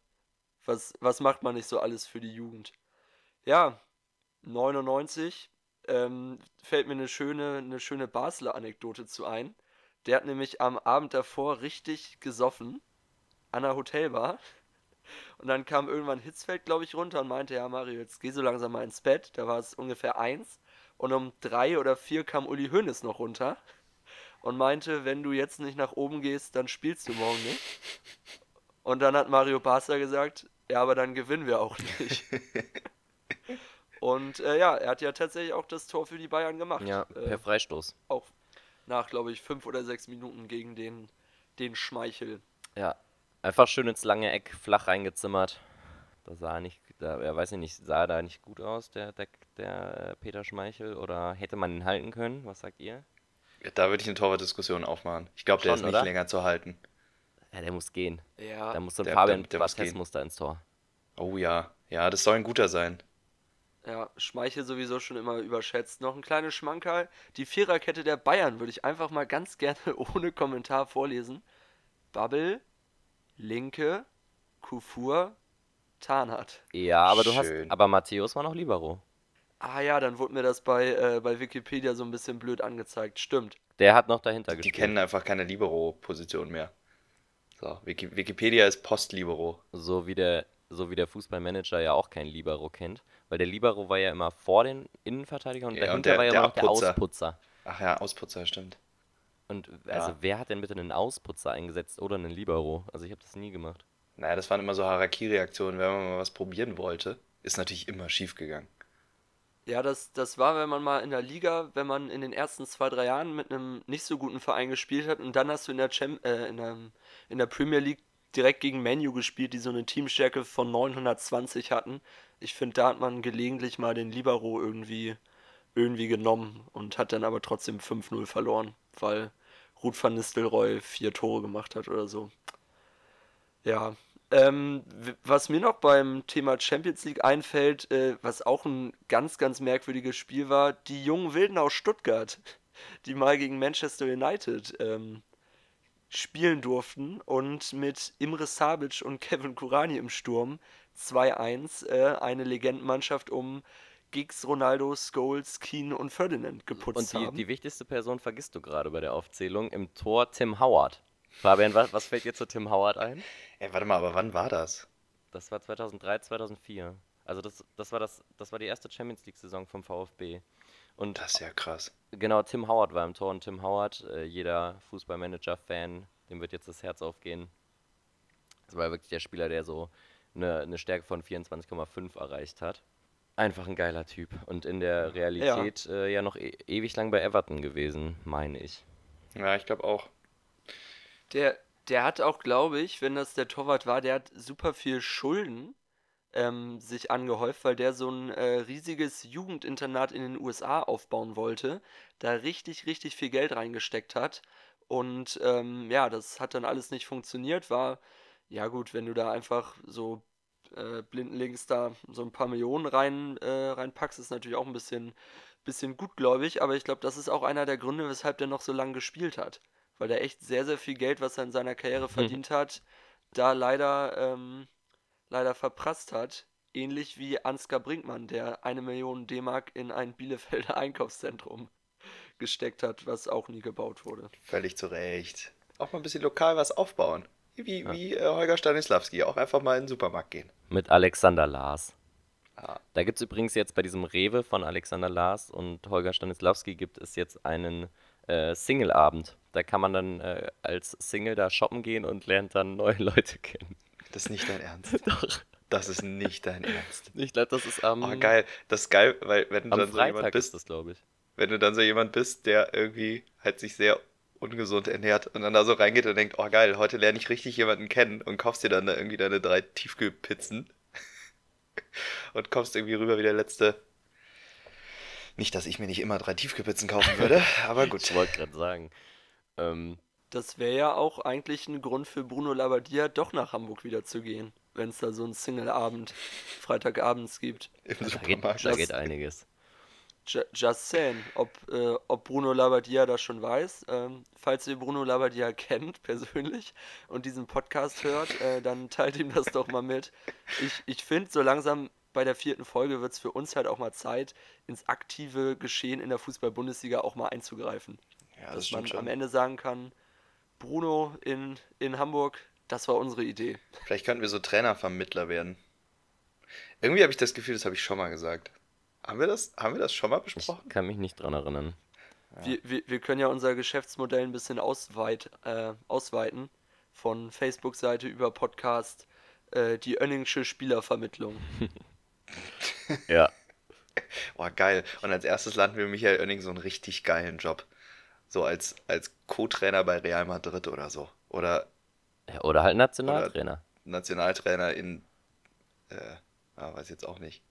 was, was macht man nicht so alles für die Jugend? Ja, 99 ähm, fällt mir eine schöne, eine schöne Basler Anekdote zu ein. Der hat nämlich am Abend davor richtig gesoffen an der Hotelbar. Und dann kam irgendwann Hitzfeld, glaube ich, runter und meinte, ja Mario, jetzt geh so langsam mal ins Bett. Da war es ungefähr eins. Und um drei oder vier kam Uli Hoeneß noch runter und meinte, wenn du jetzt nicht nach oben gehst, dann spielst du morgen nicht. Und dann hat Mario Basler gesagt, ja, aber dann gewinnen wir auch nicht. Und äh, ja, er hat ja tatsächlich auch das Tor für die Bayern gemacht. Ja, äh, per Freistoß. auch nach, glaube ich, fünf oder sechs Minuten gegen den, den Schmeichel. Ja, einfach schön ins lange Eck flach reingezimmert. Da sah er nicht, da, er weiß ich nicht, sah er da nicht gut aus, der, der, der äh, Peter Schmeichel? Oder hätte man ihn halten können? Was sagt ihr? Da würde ich eine Torwartdiskussion aufmachen. Ich glaube, der ist nicht oder? länger zu halten. Ja, der muss gehen. Ja, Da muss so ein der- Fabian der- der muss muss da ins Tor. Oh ja, ja, das soll ein guter sein. Ja, Schmeichel sowieso schon immer überschätzt. Noch ein kleines Schmankerl. Die Viererkette der Bayern würde ich einfach mal ganz gerne ohne Kommentar vorlesen. Babbel, Linke, Kufur, Tarnat. Ja, aber du hast, Schön. aber Matthäus war noch Libero. Ah ja, dann wurde mir das bei, äh, bei Wikipedia so ein bisschen blöd angezeigt. Stimmt. Der hat noch dahinter Die gespielt. kennen einfach keine Libero-Position mehr. So, Wiki Wikipedia ist Post-Libero. So wie der so wie der Fußballmanager ja auch kein Libero kennt, weil der Libero war ja immer vor den Innenverteidigern und Ja, dahinter und der- war ja der immer noch der. Ausputzer. Ach ja, Ausputzer, stimmt. Und also Ja. wer hat denn bitte einen Ausputzer eingesetzt oder einen Libero? Also ich habe das nie gemacht. Naja, das waren immer so Harakiri-Aktionen, wenn man mal was probieren wollte. Ist natürlich immer schief gegangen. Ja, das, das war, wenn man mal in der Liga, wenn man in den ersten zwei, drei Jahren mit einem nicht so guten Verein gespielt hat und dann hast du in der, Cham äh, in der, in der Premier League direkt gegen Manu gespielt, die so eine Teamstärke von 920 hatten. Ich finde, da hat man gelegentlich mal den Libero irgendwie, irgendwie genommen und hat dann aber trotzdem 5-0 verloren, weil Ruth van Nistelrooy vier Tore gemacht hat oder so. Ja, ähm, was mir noch beim Thema Champions League einfällt, äh, was auch ein ganz, ganz merkwürdiges Spiel war, die jungen Wilden aus Stuttgart, die mal gegen Manchester United ähm, spielen durften und mit Imre Sabic und Kevin Kurani im Sturm 2-1 äh, eine Legendenmannschaft um Giggs, Ronaldo, Scholes, Keane und Ferdinand geputzt Und die, haben. die wichtigste Person vergisst du gerade bei der Aufzählung. Im Tor Tim Howard. Fabian, was, was fällt dir zu Tim Howard ein? Ey, warte mal, aber wann war das? Das war 2003, 2004. Also das, das, war das, das war die erste Champions League-Saison vom VfB. Und Das ist ja krass. genau, Tim Howard war im Tor und Tim Howard, äh, jeder Fußballmanager-Fan, dem wird jetzt das Herz aufgehen. Das war wirklich der Spieler, der so eine, eine Stärke von 24,5 erreicht hat. Einfach ein geiler Typ. Und in der Realität ja, äh, ja noch e ewig lang bei Everton gewesen, meine ich. Ja, ich glaube auch. Der, der hat auch, glaube ich, wenn das der Torwart war, der hat super viel Schulden ähm, sich angehäuft, weil der so ein äh, riesiges Jugendinternat in den USA aufbauen wollte, da richtig, richtig viel Geld reingesteckt hat. Und ähm, ja, das hat dann alles nicht funktioniert, war, ja gut, wenn du da einfach so äh, blindenlinks da so ein paar Millionen rein, äh, reinpackst, ist natürlich auch ein bisschen, bisschen gutgläubig, aber ich glaube, das ist auch einer der Gründe, weshalb der noch so lange gespielt hat. Weil der echt sehr, sehr viel Geld, was er in seiner Karriere verdient hat, da leider, ähm, leider verprasst hat. Ähnlich wie Ansgar Brinkmann, der eine Million D-Mark in ein Bielefelder Einkaufszentrum gesteckt hat, was auch nie gebaut wurde. Völlig zu Recht. Auch mal ein bisschen lokal was aufbauen. Wie, wie äh, Holger Stanislawski, auch einfach mal in den Supermarkt gehen. Mit Alexander Lars. Ah. Da gibt es übrigens jetzt bei diesem Rewe von Alexander Lars und Holger Stanislawski gibt es jetzt einen äh, Single-Abend. Da kann man dann äh, als Single da shoppen gehen und lernt dann neue Leute kennen. Das ist nicht dein Ernst. Doch. Das ist nicht dein Ernst. Ich glaube, das ist am, Oh, geil. Das ist geil, weil wenn du dann so jemand Freitag bist, ist das, glaube ich. wenn du dann so jemand bist, der irgendwie halt sich sehr ungesund ernährt und dann da so reingeht und denkt, oh geil, heute lerne ich richtig jemanden kennen und kaufst dir dann da irgendwie deine drei Tiefkühlpizzen und kommst irgendwie rüber wie der letzte. Nicht, dass ich mir nicht immer drei Tiefkühlpizzen kaufen würde, aber gut. Ich wollte gerade sagen. Ähm, Das wäre ja auch eigentlich ein Grund für Bruno Labbadia, doch nach Hamburg wieder zu gehen, wenn es da so einen Single-Abend, Freitagabends gibt. Da, geht, da Das- geht einiges. Ju- Just saying, ob, äh, ob Bruno Labbadia das schon weiß. Ähm, falls ihr Bruno Labbadia kennt, persönlich, und diesen Podcast hört, äh, dann teilt ihm das doch mal mit. Ich, ich finde, so langsam bei der vierten Folge wird es für uns halt auch mal Zeit, ins aktive Geschehen in der Fußball-Bundesliga auch mal einzugreifen. Ja, das Dass man stimmt am schon. Ende sagen kann, Bruno in, in Hamburg, das war unsere Idee. Vielleicht könnten wir so Trainervermittler werden. Irgendwie habe ich das Gefühl, das habe ich schon mal gesagt. Haben wir das, haben wir das schon mal Ich besprochen? kann mich nicht dran erinnern. Wir, wir, wir können ja unser Geschäftsmodell ein bisschen ausweit, äh, ausweiten. Von Facebook-Seite über Podcast, äh, die Önningsche Spielervermittlung. Ja. Oh, geil. Und als erstes landen wir Michael Oenning so einen richtig geilen Job. So als, als Co-Trainer bei Real Madrid oder so. Oder. Oder halt Nationaltrainer. Nationaltrainer in, äh, ah, weiß jetzt auch nicht.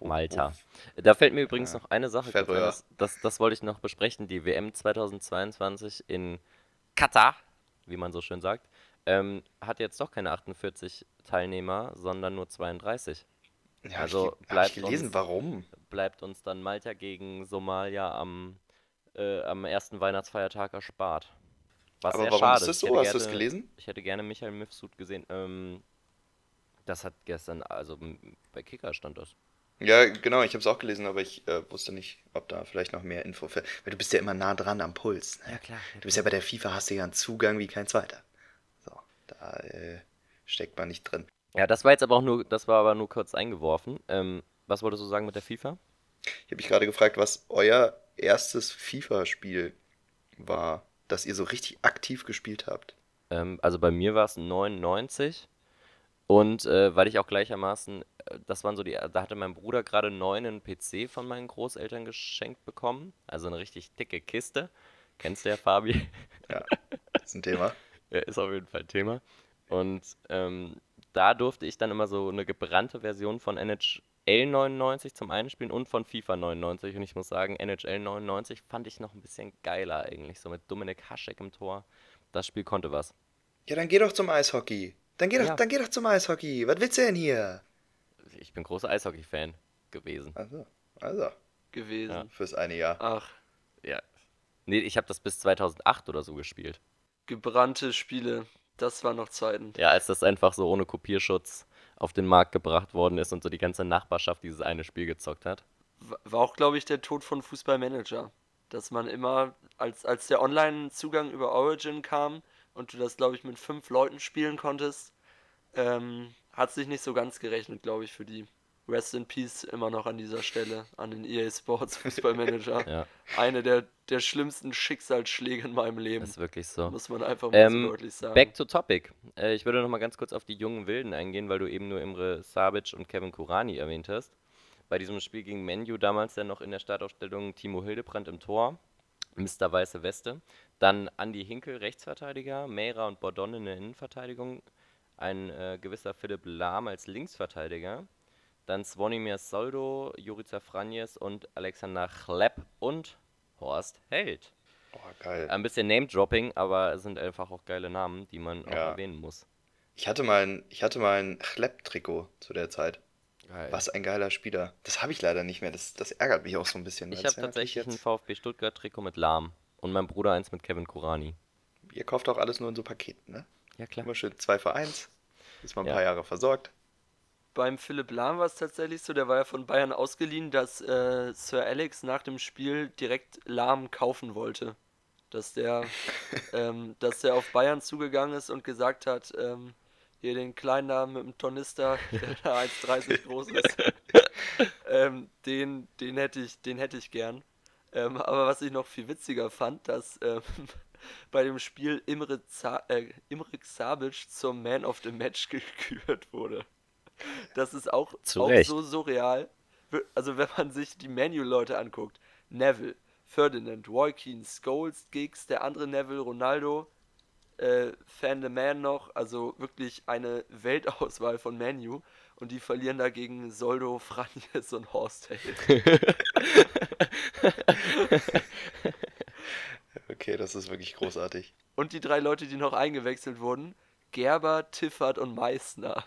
Malta. Da fällt mir übrigens Ja. noch eine Sache Färöer. das, das, das wollte ich noch besprechen. Die WM 2022 in Katar, wie man so schön sagt, ähm, hat jetzt doch keine 48 Teilnehmer, sondern nur 32. Ja, Also ich, bleibt ich gelesen, uns- warum? Bleibt uns dann Malta gegen Somalia am, äh, am ersten Weihnachtsfeiertag erspart. Was Aber warum schade ist das so? Hast du das gelesen? Ich hätte gerne Michael Mifsud gesehen. Ähm, das hat gestern, also bei Kicker stand das. Ja, genau, ich habe es auch gelesen, aber ich äh, wusste nicht, ob da vielleicht noch mehr Info für. Weil du bist ja immer nah dran am Puls. Ne? klar. Du bist ja bei der FIFA, hast du ja einen Zugang wie kein zweiter. So, da äh, steckt man nicht drin. Ja, das war jetzt aber auch nur, das war aber nur kurz eingeworfen. Ähm, was wolltest du sagen mit der FIFA? Ich habe mich gerade gefragt, was euer erstes FIFA-Spiel war, das ihr so richtig aktiv gespielt habt. Ähm, also bei mir war es 99 und äh, weil ich auch gleichermaßen, äh, das waren so die, da hatte mein Bruder gerade neu einen PC von meinen Großeltern geschenkt bekommen, also eine richtig dicke Kiste. Kennst du ja, Fabi? Ja, ist ein Thema. Ja, ist auf jeden Fall Thema. Und ähm, da durfte ich dann immer so eine gebrannte Version von NHL 99 zum Einspielen und von FIFA 99. Und ich muss sagen, NHL 99 fand ich noch ein bisschen geiler eigentlich, so mit Dominik Haschek im Tor. Das Spiel konnte was. Ja, dann geh doch zum Eishockey. Dann geh doch, Ja. dann geh doch zum Eishockey. Was willst du denn hier? Ich bin großer Eishockey-Fan gewesen. Also, also, gewesen. Ja. fürs eine Jahr. Ach, Ja. Nee, ich habe das bis 2008 oder so gespielt. gebrannte Spiele. Das waren noch Zeiten. Ja, als das einfach so ohne Kopierschutz auf den Markt gebracht worden ist und so die ganze Nachbarschaft dieses eine Spiel gezockt hat. Wa- War auch, glaube ich, der Tod von Fußballmanager. Dass man immer, als, als der Online-Zugang über Origin kam und du das, glaube ich, mit fünf Leuten spielen konntest, ähm, hat sich nicht so ganz gerechnet, glaube ich, für die. Rest in Peace immer noch an dieser Stelle, an den EA Sports Fußballmanager. Ja, Eine der, der schlimmsten Schicksalsschläge in meinem Leben, das ist wirklich so. muss man einfach mal Ähm, so deutlich sagen. Back to topic. Äh, ich würde noch mal ganz kurz auf die jungen Wilden eingehen, weil du eben nur Imre Sabic und Kevin Kurani erwähnt hast. Bei diesem Spiel gegen Menu damals ja noch in der Startaufstellung Timo Hildebrand im Tor, Mr. Weiße Weste. Dann Andy Hinkel, Rechtsverteidiger, Mera und Bordon in der Innenverteidigung, ein äh, gewisser Philipp Lahm als Linksverteidiger, dann Svonimir Soldo, Jurica Franjes und Alexander Chlepp und Horst Held. Oh, geil. Ein bisschen Name-Dropping, aber es sind einfach auch geile Namen, die man auch Ja. erwähnen muss. Ich hatte mal ein, ich hatte mal ein Chlepp-Trikot zu der Zeit. Geil. Was ein geiler Spieler. Das habe ich leider nicht mehr. Das, das ärgert mich auch so ein bisschen. Ich habe tatsächlich ein VfB Stuttgart-Trikot mit Lahm und mein Bruder eins mit Kevin Kurani. Ihr kauft auch alles nur in so Paketen, ne? Ja, klar. Immer schön zwei für eins. Ist man ein Ja. paar Jahre versorgt. Beim Philipp Lahm war es tatsächlich so, der war ja von Bayern ausgeliehen, dass äh, Sir Alex nach dem Spiel direkt Lahm kaufen wollte. Dass der, ähm, dass der auf Bayern zugegangen ist und gesagt hat, ähm, hier den kleinen da mit dem Tornister, der da 1,30 groß ist, ähm, den, den hätte ich, den hätte ich gern. Ähm, aber was ich noch viel witziger fand, dass ähm, bei dem Spiel Imre, Za äh, Imre Sabic zum Man of the Match gekürt wurde. Das ist auch, auch so surreal. Also wenn man sich die Menu-Leute anguckt, Neville, Ferdinand, Joaquin, Scholes, Giggs, der andere Neville, Ronaldo, äh, Fan the Man noch, also wirklich eine Weltauswahl von Menu und die verlieren dagegen Soldo, Franjes und Horst Held. Okay, das ist wirklich großartig. Und die drei Leute, die noch eingewechselt wurden, Gerber, Tiffert und Meißner.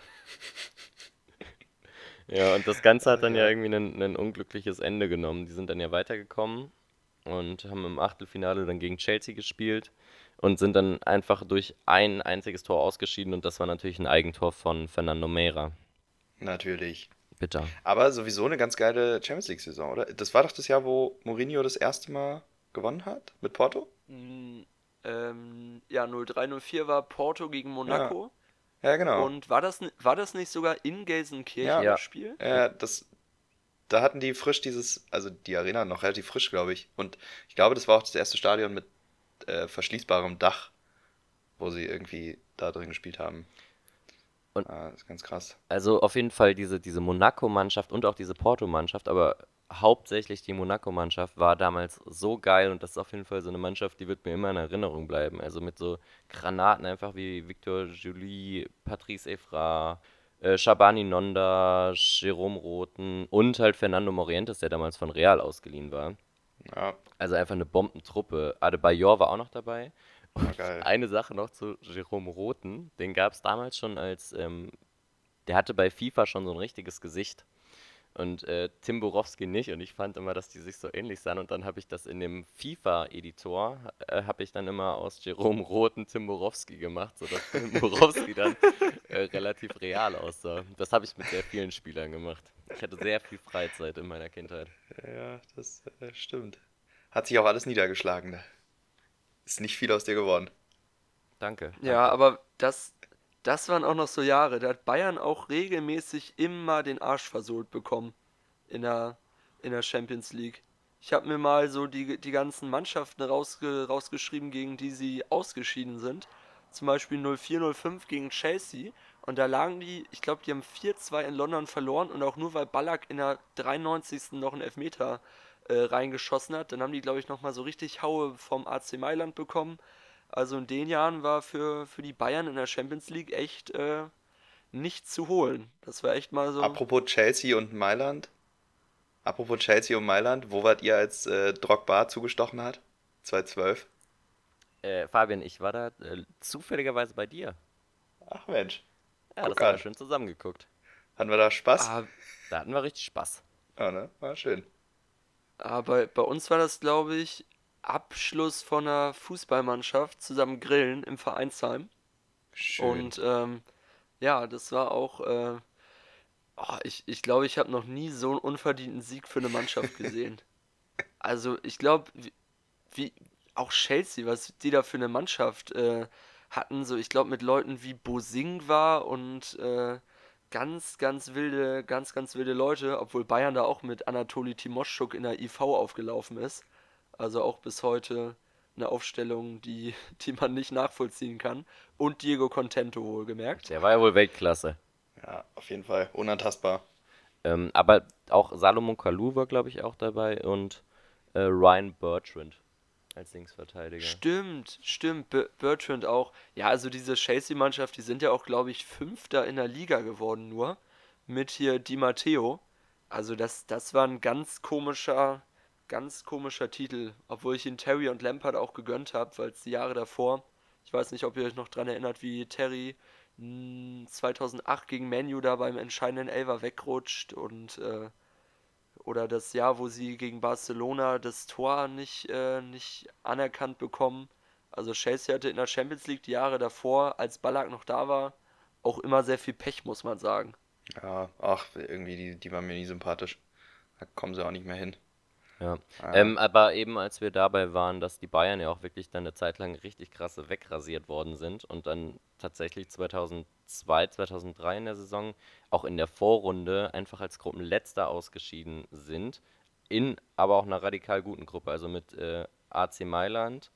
Ja, und das Ganze hat dann ja irgendwie ein, ein unglückliches Ende genommen. Die sind dann ja weitergekommen und haben im Achtelfinale dann gegen Chelsea gespielt und sind dann einfach durch ein einziges Tor ausgeschieden und das war natürlich ein Eigentor von Fernando Meira. Natürlich. Bitter. Aber sowieso eine ganz geile Champions League-Saison, oder? Das war doch das Jahr, wo Mourinho das erste Mal gewonnen hat mit Porto? Mm, Ähm, ja, 0304 war Porto gegen Monaco. Ja, genau. Und war das, war das nicht sogar in Gelsenkirchen Ja. das Ja. Spiel? Äh, das, da hatten die frisch dieses, also die Arena noch relativ frisch, glaube ich. Und ich glaube, das war auch das erste Stadion mit äh, verschließbarem Dach, wo sie irgendwie da drin gespielt haben. Und- ah, das ist ganz krass. Also auf jeden Fall diese, diese Monaco-Mannschaft und auch diese Porto-Mannschaft, aber hauptsächlich die Monaco-Mannschaft war damals so geil und das ist auf jeden Fall so eine Mannschaft, die wird mir immer in Erinnerung bleiben. Also mit so Granaten einfach wie Victor Julie, Patrice Evra, äh, Shabani Nonda, Jerome Roten und halt Fernando Morientes, der damals von Real ausgeliehen war. Ja, Also einfach eine Bombentruppe. Adebayor war auch noch dabei. war geil. Eine Sache noch zu Jerome Roten. Den gab es damals schon als, ähm, der hatte bei FIFA schon so ein richtiges Gesicht. Und äh, Tim Borowski nicht. Und ich fand immer, dass die sich so ähnlich sahen. Und dann habe ich das in dem FIFA-Editor, äh, habe ich dann immer aus Jerome Roten Tim Borowski gemacht, sodass Tim Borowski dann äh, relativ real aussah. Das habe ich mit sehr vielen Spielern gemacht. Ich hatte sehr viel Freizeit in meiner Kindheit. Ja, das äh, stimmt. Hat sich auch alles niedergeschlagen. Da ist nicht viel aus dir geworden. Danke. Ja, danke. aber das, Das waren auch noch so Jahre. Da hat Bayern auch regelmäßig immer den Arsch versohlt bekommen in der, in der Champions League. Ich habe mir mal so die, die ganzen Mannschaften rausge, rausgeschrieben, gegen die sie ausgeschieden sind. Zum Beispiel 04-05 gegen Chelsea. Und da lagen die, ich glaube, die haben 4-2 in London verloren und auch nur weil Ballack in der 93. noch einen Elfmeter äh, reingeschossen hat. Dann haben die, glaube ich, nochmal so richtig Haue vom AC Mailand bekommen. Also in den Jahren war für, für die Bayern in der Champions League echt äh, nicht zu holen. Das war echt mal so. Apropos Chelsea und Mailand. Apropos Chelsea und Mailand, wo wart ihr, als äh, Drogba zugestochen hat? 2012. Äh, Fabian, ich war da äh, zufälligerweise bei dir. Ach Mensch. Ja, Guck das haben wir schön zusammengeguckt. Hatten wir da Spaß? Ah, Da hatten wir richtig Spaß. Ja, ne? War schön. aber bei uns war das, glaube ich, Abschluss von einer Fußballmannschaft zusammen grillen im Vereinsheim. Schön. Und ähm, ja, das war auch. Äh, oh, ich ich glaube, ich habe noch nie so einen unverdienten Sieg für eine Mannschaft gesehen. Also, ich glaube, wie, wie auch Chelsea, was die da für eine Mannschaft äh, hatten, so ich glaube mit Leuten wie Bosing war und äh, ganz, ganz wilde, ganz, ganz wilde Leute, obwohl Bayern da auch mit Anatoli Timoschuk in der IV aufgelaufen ist. Also auch bis heute eine Aufstellung, die, die man nicht nachvollziehen kann. Und Diego Contento wohlgemerkt. Der war ja wohl Weltklasse. ja, auf jeden Fall. Unantastbar. Ähm, aber auch Salomon Kalou war, glaube ich, auch dabei und äh, Ryan Bertrand als Linksverteidiger. Stimmt, stimmt. Ber- Bertrand auch. Ja, also diese Chelsea-Mannschaft, die sind ja auch, glaube ich, Fünfter in der Liga geworden nur. Mit hier Di Matteo. Also das, das war ein ganz komischer, ganz komischer Titel. Obwohl ich ihn Terry und Lampard auch gegönnt habe, weil es die Jahre davor, ich weiß nicht, ob ihr euch noch dran erinnert, wie Terry mh, 2008 gegen Manu da beim entscheidenden Elfer wegrutscht und äh, oder das Jahr, wo sie gegen Barcelona das Tor nicht, äh, nicht anerkannt bekommen. Also Chelsea hatte in der Champions League die Jahre davor, als Ballack noch da war, auch immer sehr viel Pech, muss man sagen. Ja, ach, irgendwie, die, die waren mir nie sympathisch. Da kommen sie auch nicht mehr hin. Ja. Ah. Ähm, aber eben als wir dabei waren, dass die Bayern ja auch wirklich dann eine Zeit lang richtig krasse wegrasiert worden sind und dann tatsächlich 2002, 2003 in der Saison auch in der Vorrunde einfach als Gruppenletzter ausgeschieden sind, in aber auch einer radikal guten Gruppe, also mit äh, AC Mailand,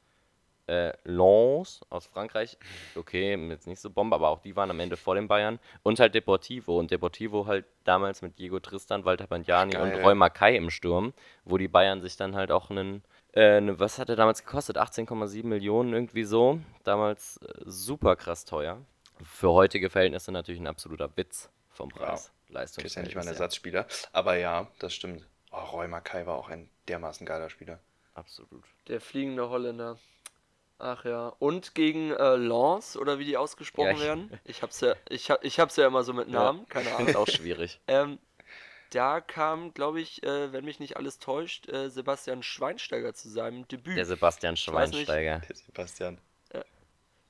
äh, Lens aus Frankreich, okay, jetzt nicht so Bombe, aber auch die waren am Ende vor den Bayern und halt Deportivo und Deportivo halt damals mit Diego Tristan, Walter Bandiani und. Roy Mackay im Sturm, wo die Bayern sich dann halt auch einen, äh, ne, was hat er damals gekostet? 18,7 Millionen irgendwie so, damals äh, super krass teuer. Für heutige Verhältnisse natürlich ein absoluter Witz vom Preis. Leistung. Ist ja nicht mal ein Ersatzspieler. Aber ja, das stimmt. Oh, Roy Mackay war auch ein dermaßen geiler Spieler. Absolut. Der fliegende Holländer. Ach ja. Und gegen äh, Lens, oder wie die ausgesprochen Ja, ich- werden. Ich hab's ja, ich, hab, ich hab's ja immer so mit Namen, keine Ich Ahnung. es auch schwierig. Ähm, da kam, glaube ich, äh, wenn mich nicht alles täuscht, äh, Sebastian Schweinsteiger zu seinem Debüt. Der Sebastian weiß nicht. Schweinsteiger. Der Sebastian.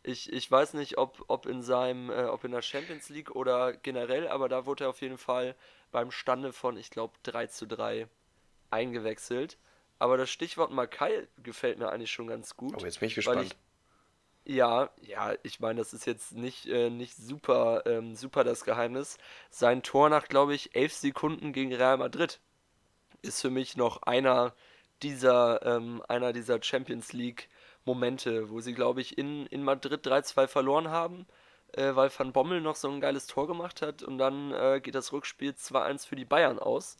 Ich, ich weiß nicht, ob, ob in seinem, äh, ob in der Champions League oder generell, aber da wurde er auf jeden Fall beim Stande von, ich glaube, 3 zu 3 eingewechselt. Aber das Stichwort Makai gefällt mir eigentlich schon ganz gut. Oh, jetzt bin ich gespannt. Ja, ja, ich meine, das ist jetzt nicht, äh, nicht super, ähm, super das Geheimnis. Sein Tor nach, glaube ich, 11 Sekunden gegen Real Madrid ist für mich noch einer dieser, ähm, einer dieser Champions League Momente, wo sie, glaube ich, in, in Madrid 3-2 verloren haben, äh, weil Van Bommel noch so ein geiles Tor gemacht hat und dann äh, geht das Rückspiel 2-1 für die Bayern aus,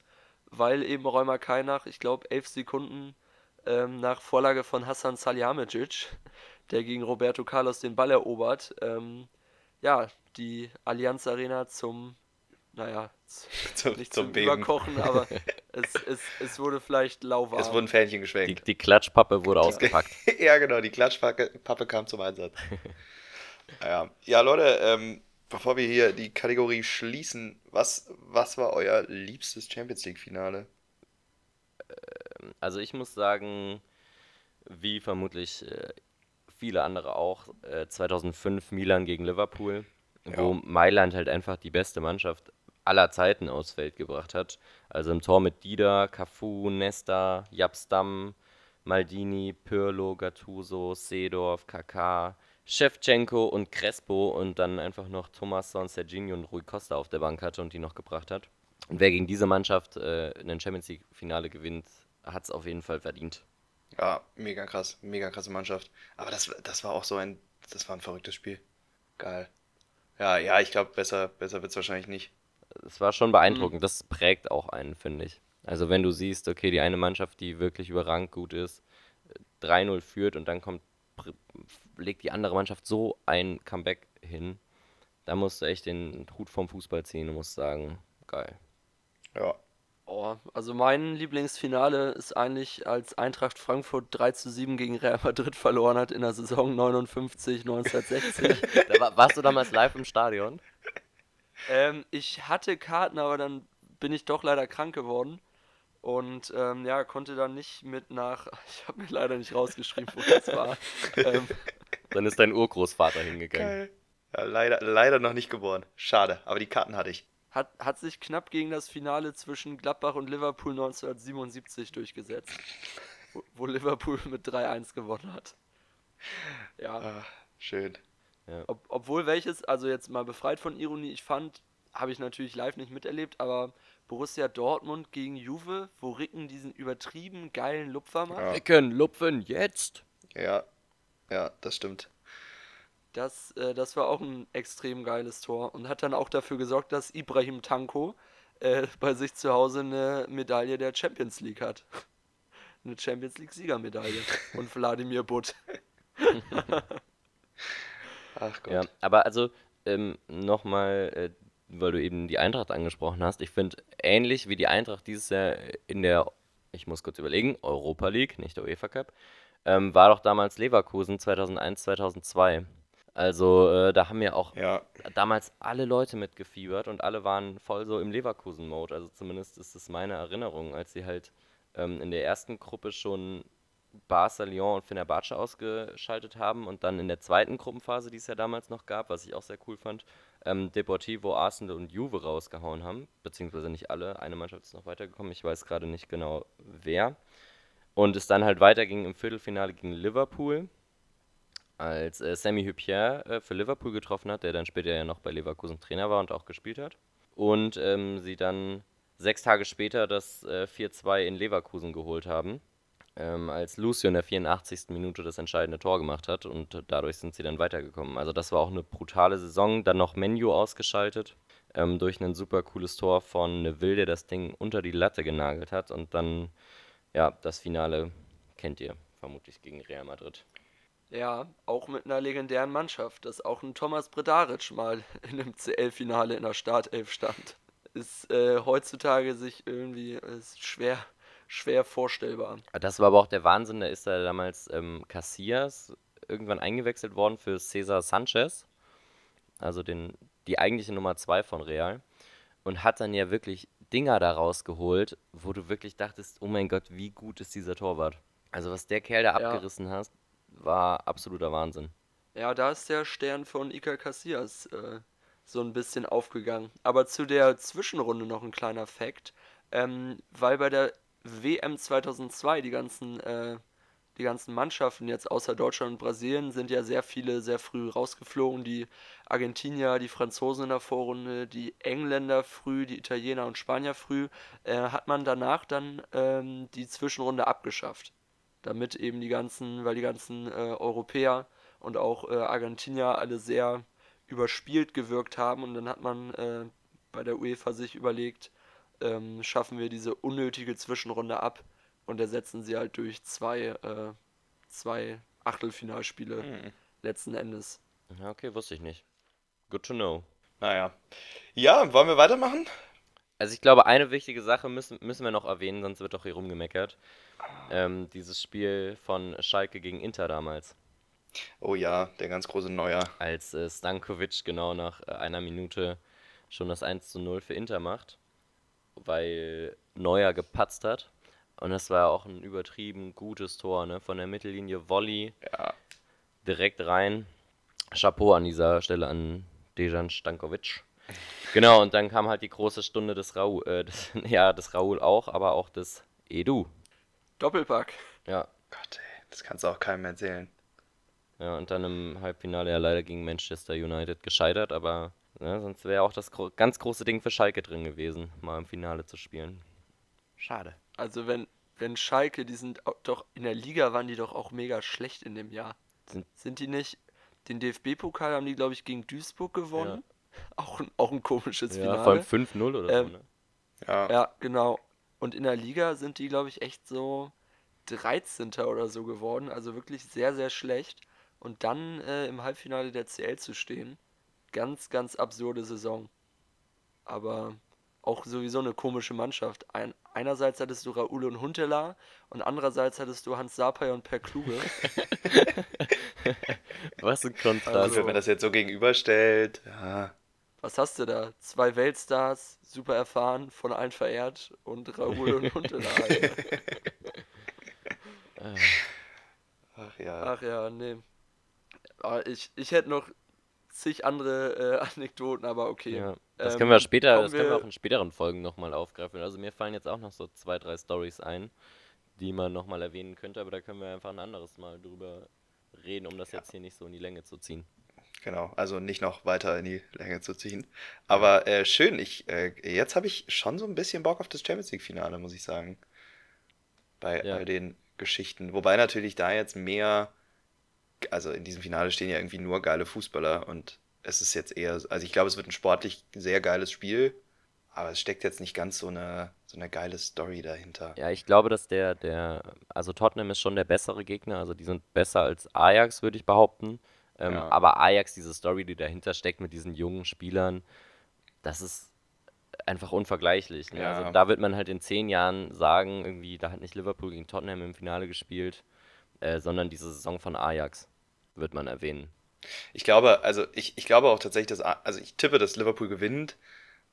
weil eben Räumer Kai nach, ich glaube, 11 Sekunden ähm, nach Vorlage von Hassan Salihamidzic, der gegen Roberto Carlos den Ball erobert, ähm, ja, die Allianz Arena zum, naja, Zum, nicht zum zum Beben. Überkochen, aber es, es, es wurde vielleicht lauwarm. Es wurden Fähnchen Die, geschwenkt. die Klatschpappe wurde ausgepackt. ja, genau, die Klatschpappe Pappe kam zum Einsatz. ja. ja, Leute, ähm, bevor wir hier die Kategorie schließen, was, was war euer liebstes Champions League-Finale? Also ich muss sagen, wie vermutlich äh, viele andere auch, äh, 2005 Milan gegen Liverpool, wo Ja. Mailand halt einfach die beste Mannschaft aller Zeiten aufs Feld gebracht hat. Also im Tor mit Dida, Cafu, Nesta, Japstam, Maldini, Pirlo, Gattuso, Seedorf, Kaká, Shevchenko und Crespo und dann einfach noch Thomas Son, Serginho und Rui Costa auf der Bank hatte und die noch gebracht hat. Und wer gegen diese Mannschaft äh, ein Champions League-Finale gewinnt, hat es auf jeden Fall verdient. Ja, mega krass, mega krasse Mannschaft. Aber das, das war auch so ein, das war ein verrücktes Spiel. Geil. Ja, ja, ich glaube, besser, besser wird es wahrscheinlich nicht. Es war schon beeindruckend. Das prägt auch einen, finde ich. Also wenn du siehst, okay, die eine Mannschaft, die wirklich überrangt gut ist, 3-0 führt und dann kommt, legt die andere Mannschaft so ein Comeback hin, da musst du echt den Hut vom Fußball ziehen und musst sagen, geil. Ja. Oh, also mein Lieblingsfinale ist eigentlich, als Eintracht Frankfurt 3 zu 7 gegen Real Madrid verloren hat in der Saison 59, 1960. Da war, warst du damals live im Stadion? ähm, ich hatte Karten, aber dann bin ich doch leider krank geworden. Und ähm, ja, konnte dann nicht mit nach. Ich habe mir leider nicht rausgeschrieben, wo das war. ähm, Dann ist dein Urgroßvater hingegangen. Geil. Ja, leider, leider noch nicht geboren. Schade, aber die Karten hatte ich. hat, hat sich knapp gegen das Finale zwischen Gladbach und Liverpool 1977 durchgesetzt. Wo, wo Liverpool mit 3-1 gewonnen hat. Ja. Ah, schön. Ob, obwohl welches, also jetzt mal befreit von Ironie, ich fand, habe ich natürlich live nicht miterlebt, aber Borussia Dortmund gegen Juve, wo Ricken diesen übertrieben geilen Lupfer macht, Ja. Ecken, Lupfen, jetzt! Ja, ja, das stimmt. das, äh, das war auch ein extrem geiles Tor und hat dann auch dafür gesorgt, dass Ibrahim Tanko äh, bei sich zu Hause eine Medaille der Champions League hat. Eine Champions League Siegermedaille. Und Wladimir Butt. Ach Gott. Ja, aber also ähm, nochmal, äh, weil du eben die Eintracht angesprochen hast, ich finde, ähnlich wie die Eintracht dieses Jahr in der, ich muss kurz überlegen, Europa League, nicht der UEFA Cup, ähm, war doch damals Leverkusen 2001, 2002. Also äh, da haben ja auch Ja, damals alle Leute mitgefiebert und alle waren voll so im Leverkusen-Mode. Also zumindest ist es meine Erinnerung, als sie halt ähm, in der ersten Gruppe schon Barca, Lyon und Fenerbahce ausgeschaltet haben und dann in der zweiten Gruppenphase, die es ja damals noch gab, was ich auch sehr cool fand, ähm, Deportivo, Arsenal und Juve rausgehauen haben. Beziehungsweise nicht alle, eine Mannschaft ist noch weitergekommen, ich weiß gerade nicht genau wer. Und es dann halt weiterging im Viertelfinale gegen Liverpool als äh, Sammy Hüppier äh, für Liverpool getroffen hat, der dann später ja noch bei Leverkusen Trainer war und auch gespielt hat. Und ähm, sie dann sechs Tage später das äh, 4-2 in Leverkusen geholt haben, ähm, als Lucio in der 84. Minute das entscheidende Tor gemacht hat und äh, dadurch sind sie dann weitergekommen. Also das war auch eine brutale Saison, dann noch Menu ausgeschaltet ähm, durch ein super cooles Tor von Neville, der das Ding unter die Latte genagelt hat und dann, ja, das Finale kennt ihr vermutlich gegen Real Madrid. Ja, auch mit einer legendären Mannschaft, dass auch ein Thomas Bredaric mal in einem CL-Finale in der Startelf stand. Ist äh, heutzutage sich irgendwie ist schwer, schwer vorstellbar. Das war aber auch der Wahnsinn, da ist da damals ähm, Casillas irgendwann eingewechselt worden für Cesar Sanchez, also den, die eigentliche Nummer 2 von Real, und hat dann ja wirklich Dinger da rausgeholt, wo du wirklich dachtest, oh mein Gott, wie gut ist dieser Torwart. Also was der Kerl da Ja. abgerissen hat, war absoluter Wahnsinn. Ja, da ist der Stern von Iker Casillas äh, so ein bisschen aufgegangen. Aber zu der Zwischenrunde noch ein kleiner Fact, ähm, weil bei der WM 2002 die ganzen, äh, die ganzen Mannschaften jetzt außer Deutschland und Brasilien sind ja sehr viele sehr früh rausgeflogen. Die Argentinier, die Franzosen in der Vorrunde, die Engländer früh, die Italiener und Spanier früh, äh, hat man danach dann ähm, die Zwischenrunde abgeschafft. Damit eben die ganzen, weil die ganzen äh, Europäer und auch äh, Argentinier alle sehr überspielt gewirkt haben und dann hat man äh, bei der UEFA sich überlegt, ähm, schaffen wir diese unnötige Zwischenrunde ab und ersetzen sie halt durch zwei, äh, zwei Achtelfinalspiele Hm. letzten Endes. Ja, okay, wusste ich nicht. Good to know. Naja. Ja, wollen wir weitermachen? Also ich glaube, eine wichtige Sache müssen, müssen wir noch erwähnen, sonst wird doch hier rumgemeckert. Ähm, dieses Spiel von Schalke gegen Inter damals. Oh ja, der ganz große Neuer. als äh, Stankovic genau nach äh, einer Minute schon das 1 zu 0 für Inter macht, weil Neuer gepatzt hat. Und das war auch ein übertrieben gutes Tor, ne? Von der Mittellinie Volley Ja. direkt rein. Chapeau an dieser Stelle an Dejan Stankovic. Genau, und dann kam halt die große Stunde des Raul, äh, des, ja, des Raul auch, aber auch des Edu. Doppelpack. Ja, Gott, ey, das kannst du auch keinem erzählen. Ja, und dann im Halbfinale ja leider gegen Manchester United gescheitert, aber ne, sonst wäre auch das gro ganz große Ding für Schalke drin gewesen, mal im Finale zu spielen. Schade. Also wenn, wenn Schalke, die sind doch, in der Liga waren die doch auch mega schlecht in dem Jahr. Sind- Sind die nicht, den DFB-Pokal haben die, glaube ich, gegen Duisburg gewonnen. Auch, ein- auch ein komisches Ja, Finale. vor allem 5-0 oder Ähm, so, ne? Ja. Ja, genau. Und in der Liga sind die, glaube ich, echt so 13. oder so geworden. Also wirklich sehr, sehr schlecht. Und dann äh, im Halbfinale der CL zu stehen, ganz, ganz absurde Saison. Aber auch sowieso eine komische Mannschaft. Ein, einerseits hattest du Raoul und Huntela und andererseits hattest du Hans Sapai und Per Kluge. Was ein Kontrast. Also- wenn man das jetzt so gegenüberstellt, ja. Was hast du da? Zwei Weltstars, super erfahren, von allen verehrt und Raoul und Huntela. Ach ja. Ach ja, nee. Aber ich, ich hätte noch zig andere äh, Anekdoten, aber okay. ja. Das Ähm, können wir später, kommen das können wir auch in späteren Folgen nochmal aufgreifen. Also mir fallen jetzt auch noch so zwei, drei Stories ein, die man nochmal erwähnen könnte, aber da können wir einfach ein anderes Mal drüber reden, um das jetzt hier nicht so in die Länge zu ziehen. Genau, also nicht noch weiter in die Länge zu ziehen. Aber äh, schön, ich, äh, jetzt habe ich schon so ein bisschen Bock auf das Champions League-Finale, muss ich sagen. Bei Ja. all den Geschichten. Wobei natürlich da jetzt mehr, also in diesem Finale stehen ja irgendwie nur geile Fußballer und es ist jetzt eher, also ich glaube, es wird ein sportlich sehr geiles Spiel, aber es steckt jetzt nicht ganz so eine, so eine geile Story dahinter. Ja, ich glaube, dass der, der, also Tottenham ist schon der bessere Gegner, also die sind besser als Ajax, würde ich behaupten. Ähm, Ja. Aber Ajax, diese Story, die dahinter steckt mit diesen jungen Spielern, das ist einfach unvergleichlich. Ne? Ja. Also da wird man halt in zehn Jahren sagen, irgendwie, da hat nicht Liverpool gegen Tottenham im Finale gespielt, äh, sondern diese Saison von Ajax wird man erwähnen. Ich glaube, also ich, ich glaube auch tatsächlich, dass, A- also ich tippe, dass Liverpool gewinnt.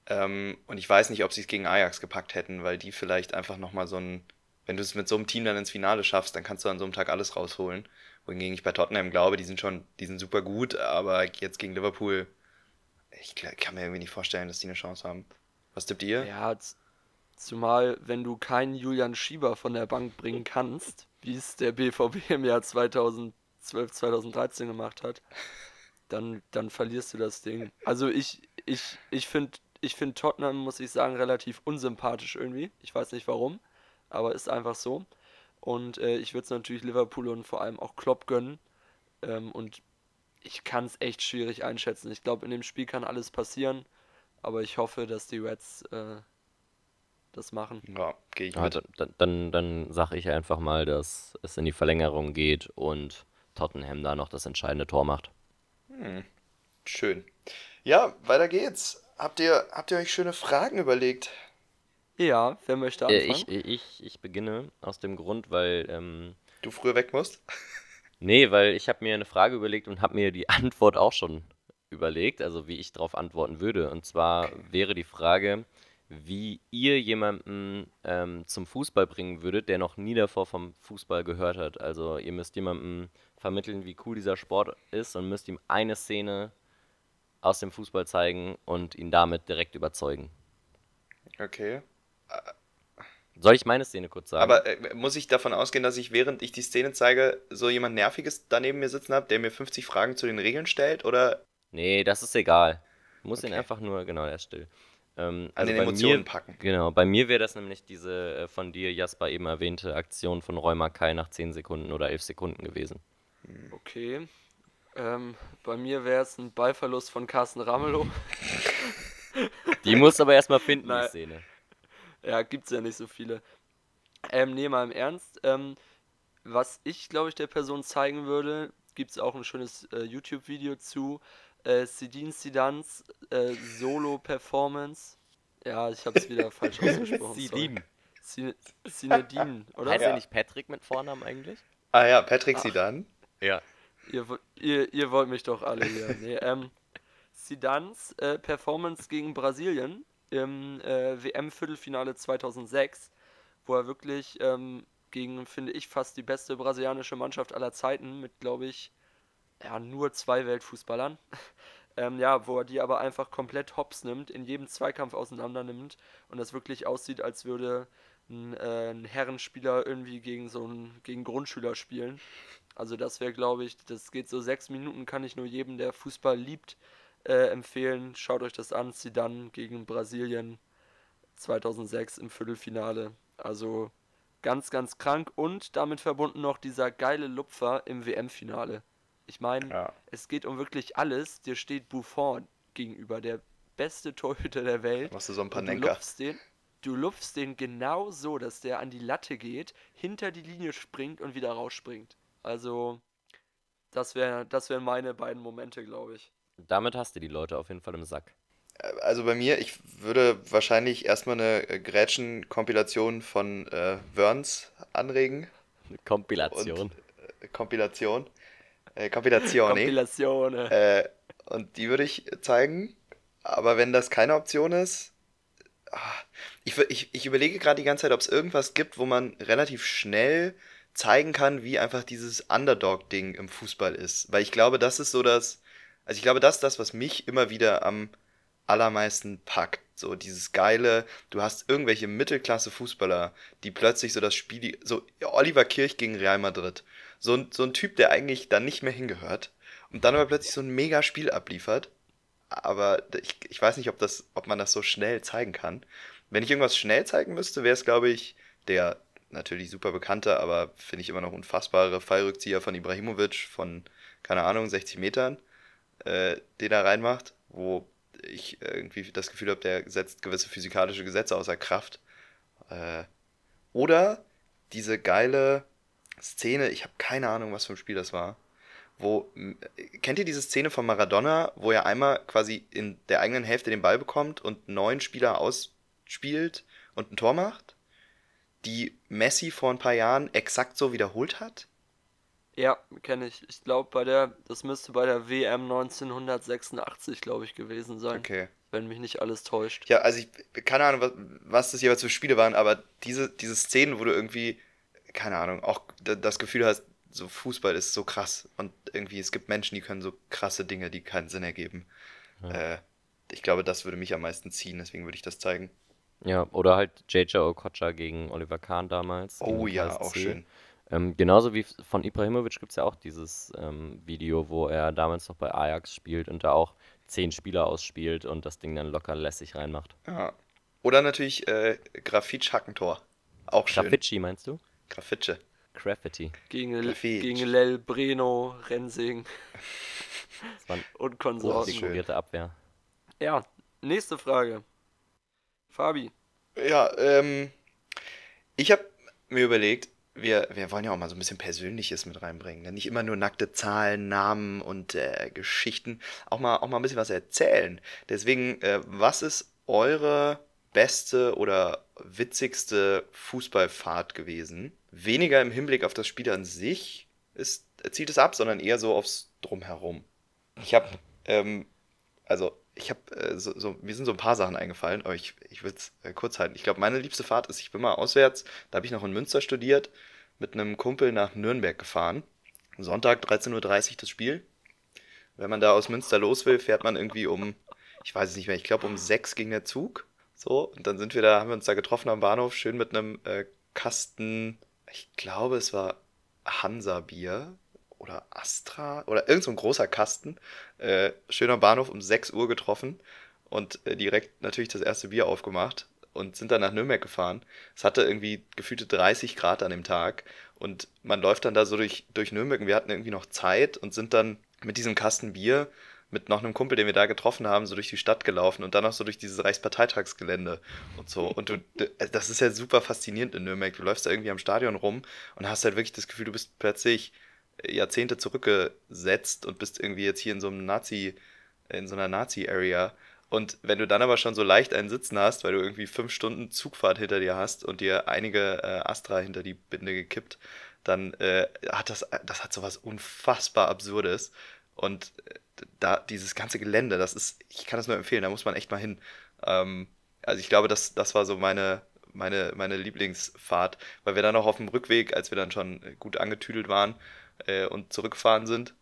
Ähm, und ich weiß nicht, ob sie es gegen Ajax gepackt hätten, weil die vielleicht einfach nochmal so ein, wenn du es mit so einem Team dann ins Finale schaffst, dann kannst du an so einem Tag alles rausholen. Wohingegen ich bei Tottenham glaube, die sind schon, die sind super gut, aber jetzt gegen Liverpool, ich kann mir irgendwie nicht vorstellen, dass die eine Chance haben. Was tippt ihr? Ja, zumal wenn du keinen Julian Schieber von der Bank bringen kannst, wie es der BVB im Jahr 2012, 2013 gemacht hat, dann, dann verlierst du das Ding. Also ich, ich, ich finde ich find Tottenham, muss ich sagen, relativ unsympathisch irgendwie. Ich weiß nicht warum, aber ist einfach so. Und äh, ich würde es natürlich Liverpool und vor allem auch Klopp gönnen. Ähm, und ich kann es echt schwierig einschätzen. Ich glaube, in dem Spiel kann alles passieren. Aber ich hoffe, dass die Reds äh, das machen. Ja, gehe ich Ja, mit. dann dann, dann, dann sage ich einfach mal, dass es in die Verlängerung geht und Tottenham da noch das entscheidende Tor macht. Schön. Ja, weiter geht's. Habt ihr, habt ihr euch schöne Fragen überlegt? Ja, wer möchte Äh, anfangen? ich, ich, ich beginne aus dem Grund, weil ähm, Du früher weg musst? Nee, weil ich habe mir eine Frage überlegt und habe mir die Antwort auch schon überlegt, also wie ich darauf antworten würde. Und zwar wäre die Frage, wie ihr jemanden ähm, zum Fußball bringen würdet, der noch nie davor vom Fußball gehört hat. Also ihr müsst jemandem vermitteln, wie cool dieser Sport ist und müsst ihm eine Szene aus dem Fußball zeigen und ihn damit direkt überzeugen. Okay. Soll ich meine Szene kurz sagen? Aber äh, muss ich davon ausgehen, dass ich, während ich die Szene zeige, so jemand Nerviges daneben mir sitzen habe, der mir 50 Fragen zu den Regeln stellt? Oder Nee, das ist egal. Du musst ihn Okay. einfach nur, genau, er ist still. Ähm, an also den bei Emotionen mir, packen? genau, bei mir wäre das nämlich diese äh, von dir, Jasper, eben erwähnte Aktion von Roy Mackay nach 10 Sekunden oder 11 Sekunden gewesen. Okay. Ähm, bei mir wäre es ein Ballverlust von Carsten Ramelow. Die musst du aber erstmal finden, Nein. die Szene. Ja, gibt's ja nicht so viele. Ähm, nee, mal im Ernst. Ähm, was ich, glaube ich, der Person zeigen würde, gibt's auch ein schönes äh, YouTube-Video zu. Äh, Sidin Sidans äh, Solo-Performance. Ja, ich habe es wieder falsch ausgesprochen. Sine- Sinedin, oder? Heißt Ja. er nicht Patrick mit Vornamen eigentlich? Ah ja, Patrick Sidan. Ja. Ihr, ihr, ihr wollt mich doch alle hier. Nee, ähm, Zidans äh, Performance gegen Brasilien im äh, WM-Viertelfinale 2006, wo er wirklich ähm, gegen, finde ich, fast die beste brasilianische Mannschaft aller Zeiten mit, glaube ich, ja, nur zwei Weltfußballern. ähm, ja, wo er die aber einfach komplett hops nimmt, in jedem Zweikampf auseinander nimmt und das wirklich aussieht, als würde ein, äh, ein Herrenspieler irgendwie gegen so einen gegen Grundschüler spielen. Also das wäre, glaube ich, das geht so sechs Minuten, kann ich nur jedem, der Fußball liebt, äh, empfehlen. Schaut euch das an, Zidane gegen Brasilien 2006 im Viertelfinale. Also ganz, ganz krank und damit verbunden noch dieser geile Lupfer im WM-Finale. Ich meine, Ja. es geht um wirklich alles. Dir steht Buffon gegenüber, der beste Torhüter der Welt. Machst du so ein paar Und du Nenker. lupfst den, du lupfst den genau so, dass der an die Latte geht, hinter die Linie springt und wieder rausspringt. Also, das wäre das wären meine beiden Momente, glaube ich. Damit hast du die Leute auf jeden Fall im Sack. Also bei mir, ich würde wahrscheinlich erstmal eine äh, Grätschen-Kompilation von äh, Wörns anregen. Eine Kompilation. Äh, Kompilation. Äh, Kompilation, Kompilation. Äh, und die würde ich zeigen. Aber wenn das keine Option ist, ah, ich, ich, ich überlege gerade die ganze Zeit, ob es irgendwas gibt, wo man relativ schnell zeigen kann, wie einfach dieses Underdog-Ding im Fußball ist. Weil ich glaube, das ist so das, also ich glaube, das ist das, was mich immer wieder am allermeisten packt. So dieses geile, du hast irgendwelche Mittelklasse-Fußballer, die plötzlich so das Spiel, so Oliver Kirch gegen Real Madrid. So ein, so ein Typ, der eigentlich da nicht mehr hingehört und dann aber plötzlich so ein mega Spiel abliefert. Aber ich, ich weiß nicht, ob, das, ob man das so schnell zeigen kann. Wenn ich irgendwas schnell zeigen müsste, wäre es, glaube ich, der natürlich super bekannte, aber finde ich immer noch unfassbare Fallrückzieher von Ibrahimovic von, keine Ahnung, 60 Metern, äh, den er reinmacht, wo ich irgendwie das Gefühl habe, der setzt gewisse physikalische Gesetze außer Kraft. Äh, oder diese geile Szene, ich habe keine Ahnung, was für ein Spiel das war, wo, kennt ihr diese Szene von Maradona, wo er einmal quasi in der eigenen Hälfte den Ball bekommt und neun Spieler ausspielt und ein Tor macht? Die Messi vor ein paar Jahren exakt so wiederholt hat? Ja, kenne ich. Ich glaube, bei der, das müsste bei der WM 1986, glaube ich, gewesen sein, Okay. wenn mich nicht alles täuscht. Ja, also ich, keine Ahnung, was, was das jeweils für Spiele waren, aber diese, diese Szenen, wo du irgendwie, keine Ahnung, auch das Gefühl hast, so Fußball ist so krass und irgendwie es gibt Menschen, die können so krasse Dinge, die keinen Sinn ergeben. Äh, ich glaube, das würde mich am meisten ziehen, deswegen würde ich das zeigen. Ja, oder halt JJ Okocha gegen Oliver Kahn damals. Oh ja, KSC. auch schön. Ähm, genauso wie von Ibrahimovic gibt es ja auch dieses ähm, Video, wo er damals noch bei Ajax spielt und da auch zehn Spieler ausspielt und das Ding dann locker lässig reinmacht. Ja. Oder natürlich äh, Grafitsch-Hackentor. Auch schön. Graffiti meinst du? Graffitsche. Graffiti. Gegen, Grafit. gegen Lel, Breno, Rensing und Konsorten. dekorierte Abwehr. Ja, nächste Frage. Fabi, Ja, ähm, ich habe mir überlegt, wir, wir wollen ja auch mal so ein bisschen Persönliches mit reinbringen. Ne? Nicht immer nur nackte Zahlen, Namen und äh, Geschichten, auch mal, auch mal ein bisschen was erzählen. Deswegen, äh, was ist eure beste oder witzigste Fußballfahrt gewesen? Weniger im Hinblick auf das Spiel an sich ist, zielt es ab, sondern eher so aufs Drumherum. Ich habe, ähm, also ich habe, äh, so, so, mir sind so ein paar Sachen eingefallen, aber ich, ich will es äh, kurz halten. Ich glaube, meine liebste Fahrt ist, ich bin mal auswärts, da habe ich noch in Münster studiert, mit einem Kumpel nach Nürnberg gefahren. Sonntag 13.30 Uhr das Spiel. Wenn man da aus Münster los will, fährt man irgendwie um, ich weiß es nicht mehr, ich glaube um sechs ging der Zug. So, und dann sind wir da, haben wir uns da getroffen am Bahnhof, schön mit einem äh, Kasten, ich glaube, es war Hansa-Bier oder Astra oder irgend so ein großer Kasten. Äh, schön am Bahnhof um 6 Uhr getroffen und äh, direkt natürlich das erste Bier aufgemacht und sind dann nach Nürnberg gefahren. Es hatte irgendwie gefühlte 30 Grad an dem Tag und man läuft dann da so durch, durch Nürnberg und wir hatten irgendwie noch Zeit und sind dann mit diesem Kasten Bier mit noch einem Kumpel, den wir da getroffen haben, so durch die Stadt gelaufen und dann noch so durch dieses Reichsparteitagsgelände und so. Und du, d- das ist ja super faszinierend in Nürnberg. Du läufst da irgendwie am Stadion rum und hast halt wirklich das Gefühl, du bist plötzlich Jahrzehnte zurückgesetzt und bist irgendwie jetzt hier in so einem Nazi, in so einer Nazi-Area. Und wenn du dann aber schon so leicht einen Sitzen hast, weil du irgendwie fünf Stunden Zugfahrt hinter dir hast und dir einige äh, Astra hinter die Binde gekippt, dann äh, hat das, das hat so was unfassbar Absurdes. Und äh, da dieses ganze Gelände, das ist, ich kann das nur empfehlen, da muss man echt mal hin. Ähm, also ich glaube, das, das war so meine, meine, meine Lieblingsfahrt, weil wir dann auch auf dem Rückweg, als wir dann schon gut angetüdelt waren äh, und zurückgefahren sind,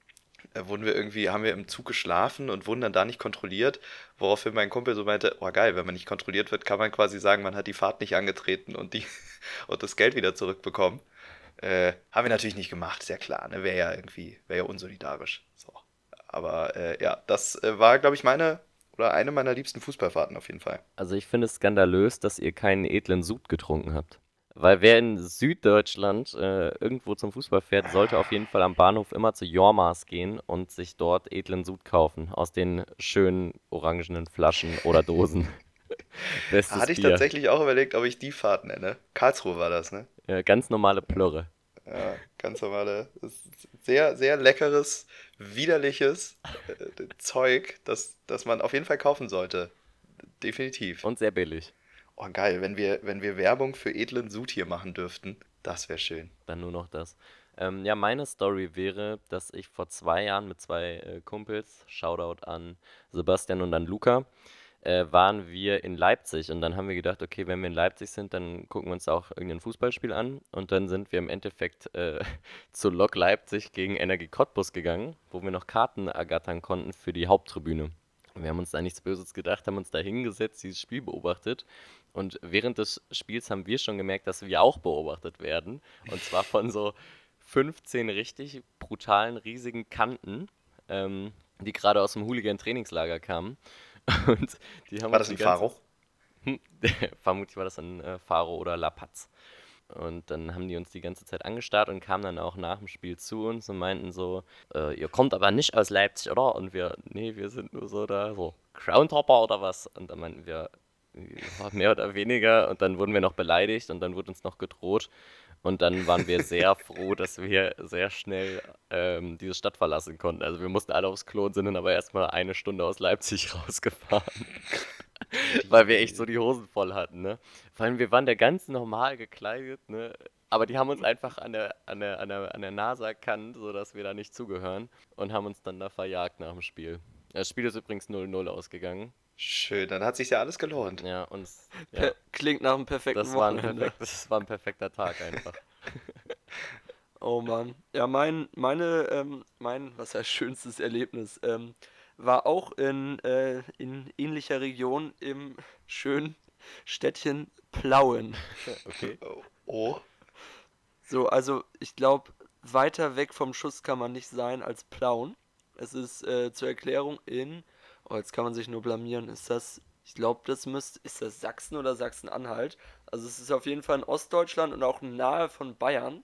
äh, wurden wir irgendwie, haben wir im Zug geschlafen und wurden dann da nicht kontrolliert, woraufhin mein Kumpel so meinte, oh geil, wenn man nicht kontrolliert wird, kann man quasi sagen, man hat die Fahrt nicht angetreten und die und das Geld wieder zurückbekommen. Äh, haben wir natürlich nicht gemacht, sehr klar. Ne? Wäre ja irgendwie, wäre ja unsolidarisch. So. Aber äh, ja, das äh, war, glaube ich, meine oder eine meiner liebsten Fußballfahrten auf jeden Fall. Also ich finde es skandalös, dass ihr keinen edlen Sud getrunken habt. Weil wer in Süddeutschland äh, irgendwo zum Fußball fährt, sollte auf jeden Fall am Bahnhof immer zu Jormas gehen und sich dort edlen Sud kaufen. Aus den schönen orangenen Flaschen oder Dosen. Bestes Hatte ich Bier. tatsächlich auch überlegt, ob ich die Fahrt nenne. Karlsruhe war das, ne? Ja, ganz normale Plörre. Ja, ganz normale. Sehr, sehr leckeres, widerliches äh, Zeug, das, das man auf jeden Fall kaufen sollte. Definitiv. Und sehr billig. Oh, geil, wenn wir, wenn wir Werbung für edlen Sud hier machen dürften, das wäre schön. Dann nur noch das. Ähm, ja, meine Story wäre, dass ich vor zwei Jahren mit zwei äh, Kumpels, Shoutout an Sebastian und an Luca, äh, waren wir in Leipzig und dann haben wir gedacht, okay, wenn wir in Leipzig sind, dann gucken wir uns auch irgendein Fußballspiel an und dann sind wir im Endeffekt äh, zu Lok Leipzig gegen Energie Cottbus gegangen, wo wir noch Karten ergattern konnten für die Haupttribüne. Wir haben uns da nichts Böses gedacht, haben uns da hingesetzt, dieses Spiel beobachtet und während des Spiels haben wir schon gemerkt, dass wir auch beobachtet werden und zwar von so 15 richtig brutalen, riesigen Kanten, ähm, die gerade aus dem Hooligan-Trainingslager kamen. Und die haben war das ein Faro? Vermutlich war das ein äh, Faro oder La Paz. Und dann haben die uns die ganze Zeit angestarrt und kamen dann auch nach dem Spiel zu uns und meinten so, äh, ihr kommt aber nicht aus Leipzig, oder? Und wir, nee, wir sind nur so da, so Groundhopper oder was? Und dann meinten wir, mehr oder weniger. Und dann wurden wir noch beleidigt und dann wurde uns noch gedroht. Und dann waren wir sehr froh, dass wir sehr schnell ähm, diese Stadt verlassen konnten. Also wir mussten alle aufs Klo und sind dann aber erstmal eine Stunde aus Leipzig rausgefahren. Weil wir echt so die Hosen voll hatten, ne? Vor allem, wir waren da ganz normal gekleidet, ne? Aber die haben uns einfach an der, an der, an der, an der Nase erkannt, sodass wir da nicht zugehören und haben uns dann da verjagt nach dem Spiel. Das Spiel ist übrigens 0-0 ausgegangen. Schön, dann hat sich ja alles gelohnt. Ja, und ja. klingt nach einem perfekten das war ein perfekt, das war ein perfekter Tag einfach. oh Mann. Ja, mein, meine, ähm, mein, was heißt schönstes Erlebnis, ähm, war auch in, äh, in ähnlicher Region im schönen Städtchen Plauen. Okay. Oh. So, also ich glaube, weiter weg vom Schuss kann man nicht sein als Plauen. Es ist äh, zur Erklärung in Oh, jetzt kann man sich nur blamieren. Ist das, ich glaube, das müsste, ist das Sachsen oder Sachsen-Anhalt? Also es ist auf jeden Fall in Ostdeutschland und auch nahe von Bayern.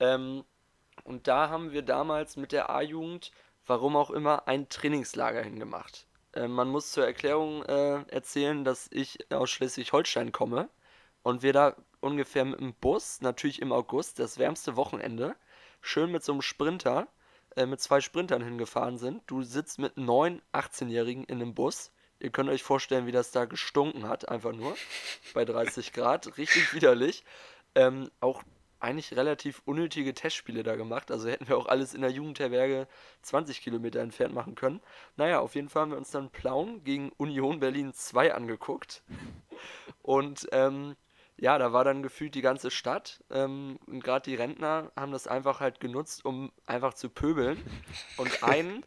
Ähm, und da haben wir damals mit der A-Jugend, warum auch immer, ein Trainingslager hingemacht. Äh, man muss zur Erklärung äh, erzählen, dass ich aus Schleswig-Holstein komme und wir da ungefähr mit dem Bus, natürlich im August, das wärmste Wochenende, schön mit so einem Sprinter äh, mit zwei Sprintern hingefahren sind. Du sitzt mit neun 18-Jährigen in einem Bus. Ihr könnt euch vorstellen, wie das da gestunken hat, einfach nur. Bei 30 Grad. Richtig widerlich. Ähm, auch eigentlich relativ unnötige Testspiele da gemacht. Also hätten wir auch alles in der Jugendherberge 20 Kilometer entfernt machen können. Naja, auf jeden Fall haben wir uns dann Plauen gegen Union Berlin 2 angeguckt. Und ähm, ja, da war dann gefühlt die ganze Stadt. Ähm, und gerade die Rentner haben das einfach halt genutzt, um einfach zu pöbeln. Und einen,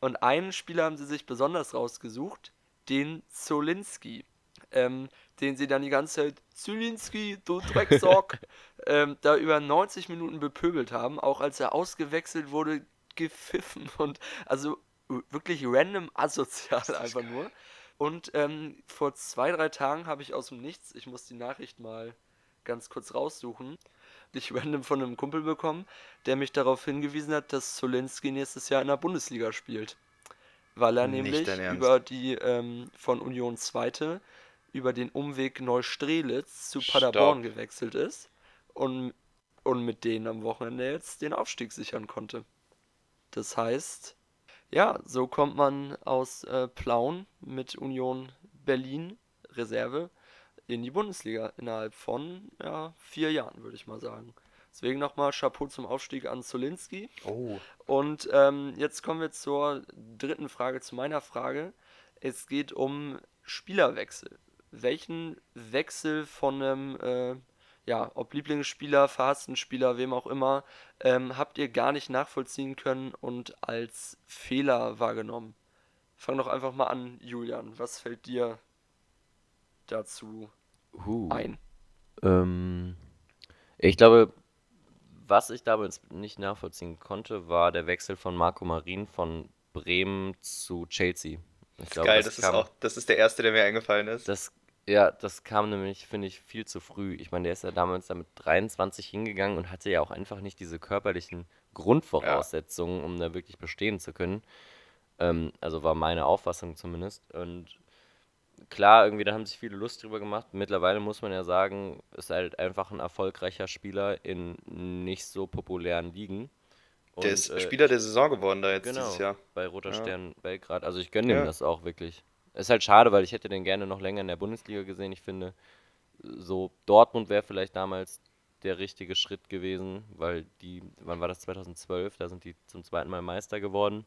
und einen Spieler haben sie sich besonders rausgesucht, den Zolinski. Ähm, den sie dann die ganze Zeit, Zolinski, du Drecksock, ähm, da über 90 Minuten bepöbelt haben. Auch als er ausgewechselt wurde, gepfiffen und also wirklich random asozial einfach nur. Und ähm, vor zwei, drei Tagen habe ich aus dem Nichts, ich muss die Nachricht mal ganz kurz raussuchen, ich random von einem Kumpel bekommen, der mich darauf hingewiesen hat, dass Solenski nächstes Jahr in der Bundesliga spielt. Weil er nämlich über die ähm, von Union Zweite über den Umweg Neustrelitz zu Paderborn Stopp. gewechselt ist und, und mit denen am Wochenende jetzt den Aufstieg sichern konnte. Das heißt, ja, so kommt man aus äh, Plauen mit Union Berlin Reserve in die Bundesliga innerhalb von ja, vier Jahren, würde ich mal sagen. Deswegen nochmal Chapeau zum Aufstieg an Zolinski. Oh. Und ähm, jetzt kommen wir zur dritten Frage, zu meiner Frage. Es geht um Spielerwechsel. Welchen Wechsel von einem äh, ja, ob Lieblingsspieler, verhassten Spieler, wem auch immer, ähm, habt ihr gar nicht nachvollziehen können und als Fehler wahrgenommen? Fang doch einfach mal an, Julian. Was fällt dir dazu uh, ein? Ähm, Ich glaube, was ich damals nicht nachvollziehen konnte, war der Wechsel von Marco Marin von Bremen zu Chelsea. Ich glaube, Geil, das ist auch, das ist der erste, der mir eingefallen ist. Das, ja, das kam nämlich, finde ich, viel zu früh. Ich meine, der ist ja damals damit 23 hingegangen und hatte ja auch einfach nicht diese körperlichen Grundvoraussetzungen, um da wirklich bestehen zu können. Ähm, also war meine Auffassung zumindest. Und klar, irgendwie, da haben sich viele Lust drüber gemacht. Mittlerweile muss man ja sagen, ist halt einfach ein erfolgreicher Spieler in nicht so populären Ligen. der ist äh, Spieler der Saison geworden da jetzt genau, dieses Jahr. bei Roter Ja. Stern Belgrad. Also ich gönne ihm Ja. das auch wirklich. Ist halt schade, weil ich hätte den gerne noch länger in der Bundesliga gesehen. Ich finde, so Dortmund wäre vielleicht damals der richtige Schritt gewesen, weil die, wann war das 2012? Da sind die zum zweiten Mal Meister geworden.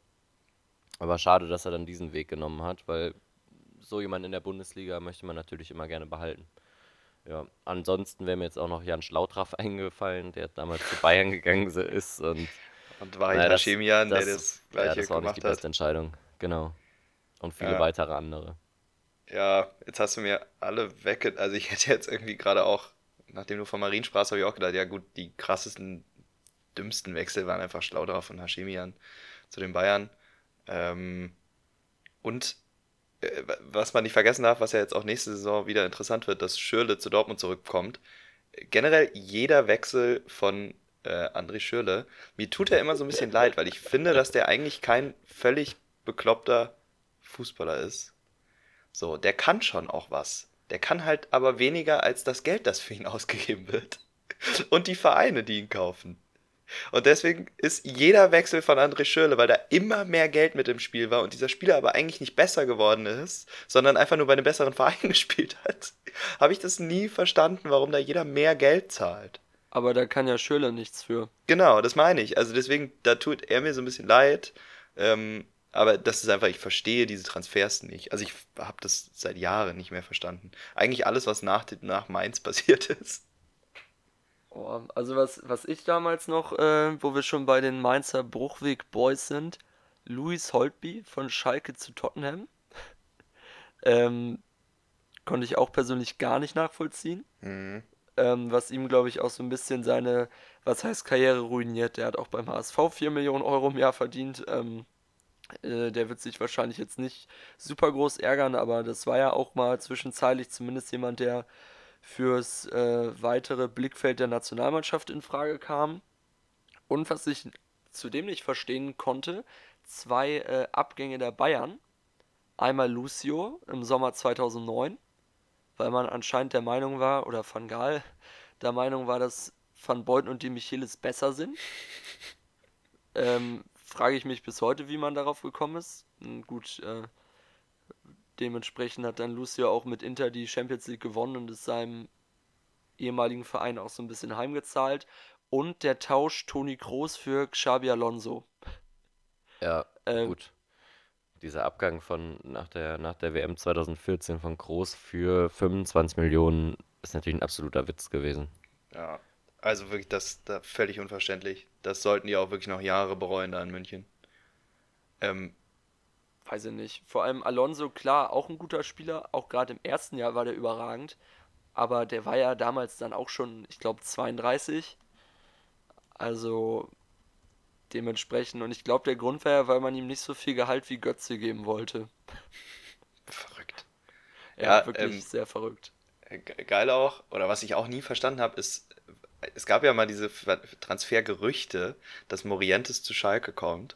Aber schade, dass er dann diesen Weg genommen hat, weil so jemand in der Bundesliga möchte man natürlich immer gerne behalten. Ja, ansonsten wäre mir jetzt auch noch Jan Schlautraff eingefallen, der damals zu Bayern gegangen ist und Und Wahid naja, das, Hashemian, der das, das ja, gleiche das war auch nicht die hat. beste Entscheidung. Genau. Und viele Ja. weitere andere. Ja, jetzt hast du mir alle wegge... Also ich hätte jetzt irgendwie gerade auch, nachdem du von Marien sprachst, habe ich auch gedacht, ja gut, die krassesten, dümmsten Wechsel waren einfach Schlaudraff und Hashemian zu den Bayern. Ähm, und äh, was man nicht vergessen darf, was ja jetzt auch nächste Saison wieder interessant wird, dass Schürrle zu Dortmund zurückkommt. Generell jeder Wechsel von äh, André Schürrle, mir tut er immer so ein bisschen leid, weil ich finde, dass der eigentlich kein völlig bekloppter Fußballer ist. So, der kann schon auch was. Der kann halt aber weniger als das Geld, das für ihn ausgegeben wird. Und die Vereine, die ihn kaufen. Und deswegen ist jeder Wechsel von André Schürrle, weil da immer mehr Geld mit im Spiel war und dieser Spieler aber eigentlich nicht besser geworden ist, sondern einfach nur bei einem besseren Verein gespielt hat, habe ich das nie verstanden, warum da jeder mehr Geld zahlt. Aber da kann ja Schöler nichts für. Genau, das meine ich. Also deswegen, da tut er mir so ein bisschen leid. Ähm, aber das ist einfach, ich verstehe diese Transfers nicht. Also ich habe das seit Jahren nicht mehr verstanden. Eigentlich alles, was nach, nach Mainz passiert ist. Oh, also was, was ich damals noch, äh, wo wir schon bei den Mainzer Bruchweg Boys sind, Louis Holtby von Schalke zu Tottenham. ähm, konnte ich auch persönlich gar nicht nachvollziehen. Mhm. Ähm, was ihm, glaube ich, auch so ein bisschen seine, was heißt Karriere ruiniert. Der hat auch beim HSV 4 Millionen Euro im Jahr verdient. Ähm, äh, der wird sich wahrscheinlich jetzt nicht super groß ärgern, aber das war ja auch mal zwischenzeitlich zumindest jemand, der fürs äh, weitere Blickfeld der Nationalmannschaft in Frage kam. Und was ich zudem nicht verstehen konnte, zwei äh, Abgänge der Bayern. Einmal Lucio im Sommer 2009, weil man anscheinend der Meinung war, oder Van Gaal der Meinung war, dass Van Beuten und die Michelis besser sind. Ähm, frage ich mich bis heute, wie man darauf gekommen ist. Gut, äh, dementsprechend hat dann Lucio auch mit Inter die Champions League gewonnen und ist seinem ehemaligen Verein auch so ein bisschen heimgezahlt. Und der Tausch Toni Kroos für Xabi Alonso. Ja, Ähm, gut. Dieser Abgang von nach der, nach der WM 2014 von Groß für 25 Millionen ist natürlich ein absoluter Witz gewesen. Ja, also wirklich, das da völlig unverständlich. Das sollten die auch wirklich noch Jahre bereuen da in München. Ähm, weiß ich nicht. Vor allem Alonso, klar, auch ein guter Spieler. Auch gerade im ersten Jahr war der überragend. Aber der war ja damals dann auch schon, ich glaube, 32. Also dementsprechend. Und ich glaube, der Grund war ja, weil man ihm nicht so viel Gehalt wie Götze geben wollte. verrückt. Ja, Ja, wirklich ähm, sehr verrückt. Ge- Geil auch, oder was ich auch nie verstanden habe, ist, es gab ja mal diese Transfergerüchte, dass Morientes zu Schalke kommt.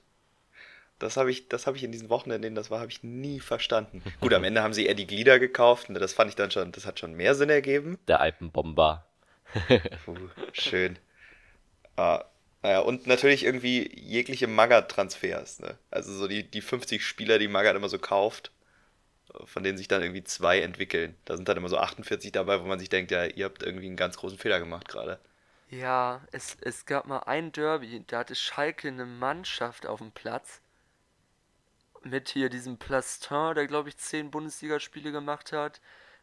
Das habe ich, das habe ich in diesen Wochen, in denen das war, habe ich nie verstanden. Gut, am Ende haben sie eher die Glieder gekauft, und das fand ich dann schon, das hat schon mehr Sinn ergeben. Der Alpenbomber. Puh, schön. Ah, naja, und natürlich irgendwie jegliche Magath-Transfers, ne? Also so die, die 50 Spieler, die Magath immer so kauft, von denen sich dann irgendwie zwei entwickeln. Da sind dann immer so 48 dabei, wo man sich denkt, ja, ihr habt irgendwie einen ganz großen Fehler gemacht gerade. Ja, es, es gab mal ein Derby, da hatte Schalke eine Mannschaft auf dem Platz. Mit hier diesem Plastin, der glaube ich zehn Bundesligaspiele gemacht hat.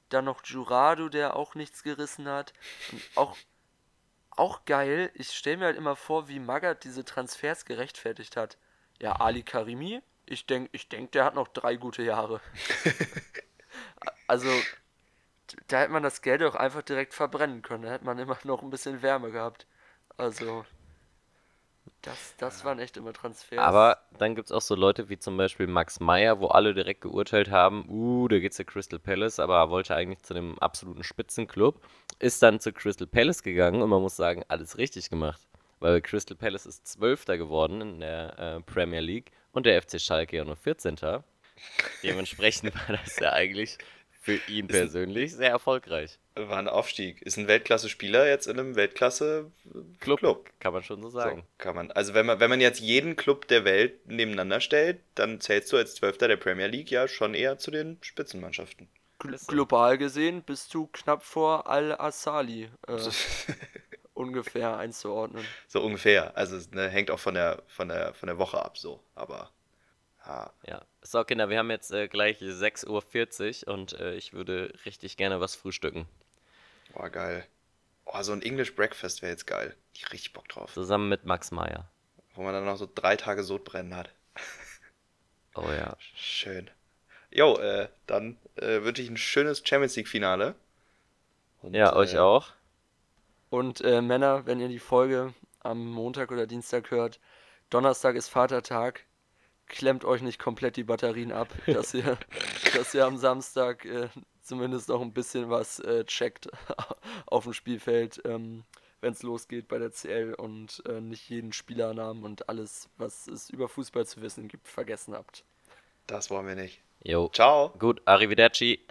Dann noch Jurado, der auch nichts gerissen hat. Und auch, auch geil, ich stelle mir halt immer vor, wie Magath diese Transfers gerechtfertigt hat. Ja, Ali Karimi, ich denke, ich denk, der hat noch drei gute Jahre. Also, Da hätte man das Geld auch einfach direkt verbrennen können. Da hätte man immer noch ein bisschen Wärme gehabt. Also, das, das waren echt immer Transfers. Aber dann gibt es auch so Leute wie zum Beispiel Max Meyer, wo alle direkt geurteilt haben, uh, da geht's zu Crystal Palace, aber er wollte eigentlich zu einem absoluten Spitzenclub, ist dann zu Crystal Palace gegangen und man muss sagen, alles richtig gemacht. Weil Crystal Palace ist Zwölfter geworden in der äh, Premier League und der FC Schalke ja nur 14. Dementsprechend war das ja eigentlich für ihn Ist ein- persönlich sehr erfolgreich. War ein Aufstieg. Ist ein Weltklasse-Spieler jetzt in einem Weltklasse-Club. Club, kann man schon so So, sagen. kann man. Also wenn man, wenn man jetzt jeden Club der Welt nebeneinander stellt, dann zählst du als Zwölfter der Premier League ja schon eher zu den Spitzenmannschaften. So. global gesehen bist du knapp vor Al-Asali äh, ungefähr einzuordnen. so ungefähr. Also es ne, hängt auch von der, von, der, von der Woche ab so. Aber ja, Ja. So, Kinder, wir haben jetzt äh, gleich 6.40 Uhr und äh, ich würde richtig gerne was frühstücken. boah, geil. Oh, so ein English Breakfast wäre jetzt geil. Ich richtig Bock drauf. Zusammen mit Max Meyer. Wo man dann noch so drei Tage Sodbrennen hat. Oh ja. Schön. Jo, äh, dann äh, wünsche ich ein schönes Champions League-Finale. Ja, euch äh, auch. Und äh, Männer, wenn ihr die Folge am Montag oder Dienstag hört, Donnerstag ist Vatertag, klemmt euch nicht komplett die Batterien ab, dass ihr, dass ihr am Samstag äh, zumindest noch ein bisschen was äh, checkt auf dem Spielfeld, ähm, wenn es losgeht bei der CL und äh, nicht jeden Spielernamen und alles, was es über Fußball zu wissen gibt, vergessen habt. Das wollen wir nicht. Jo. Ciao. Gut, arrivederci.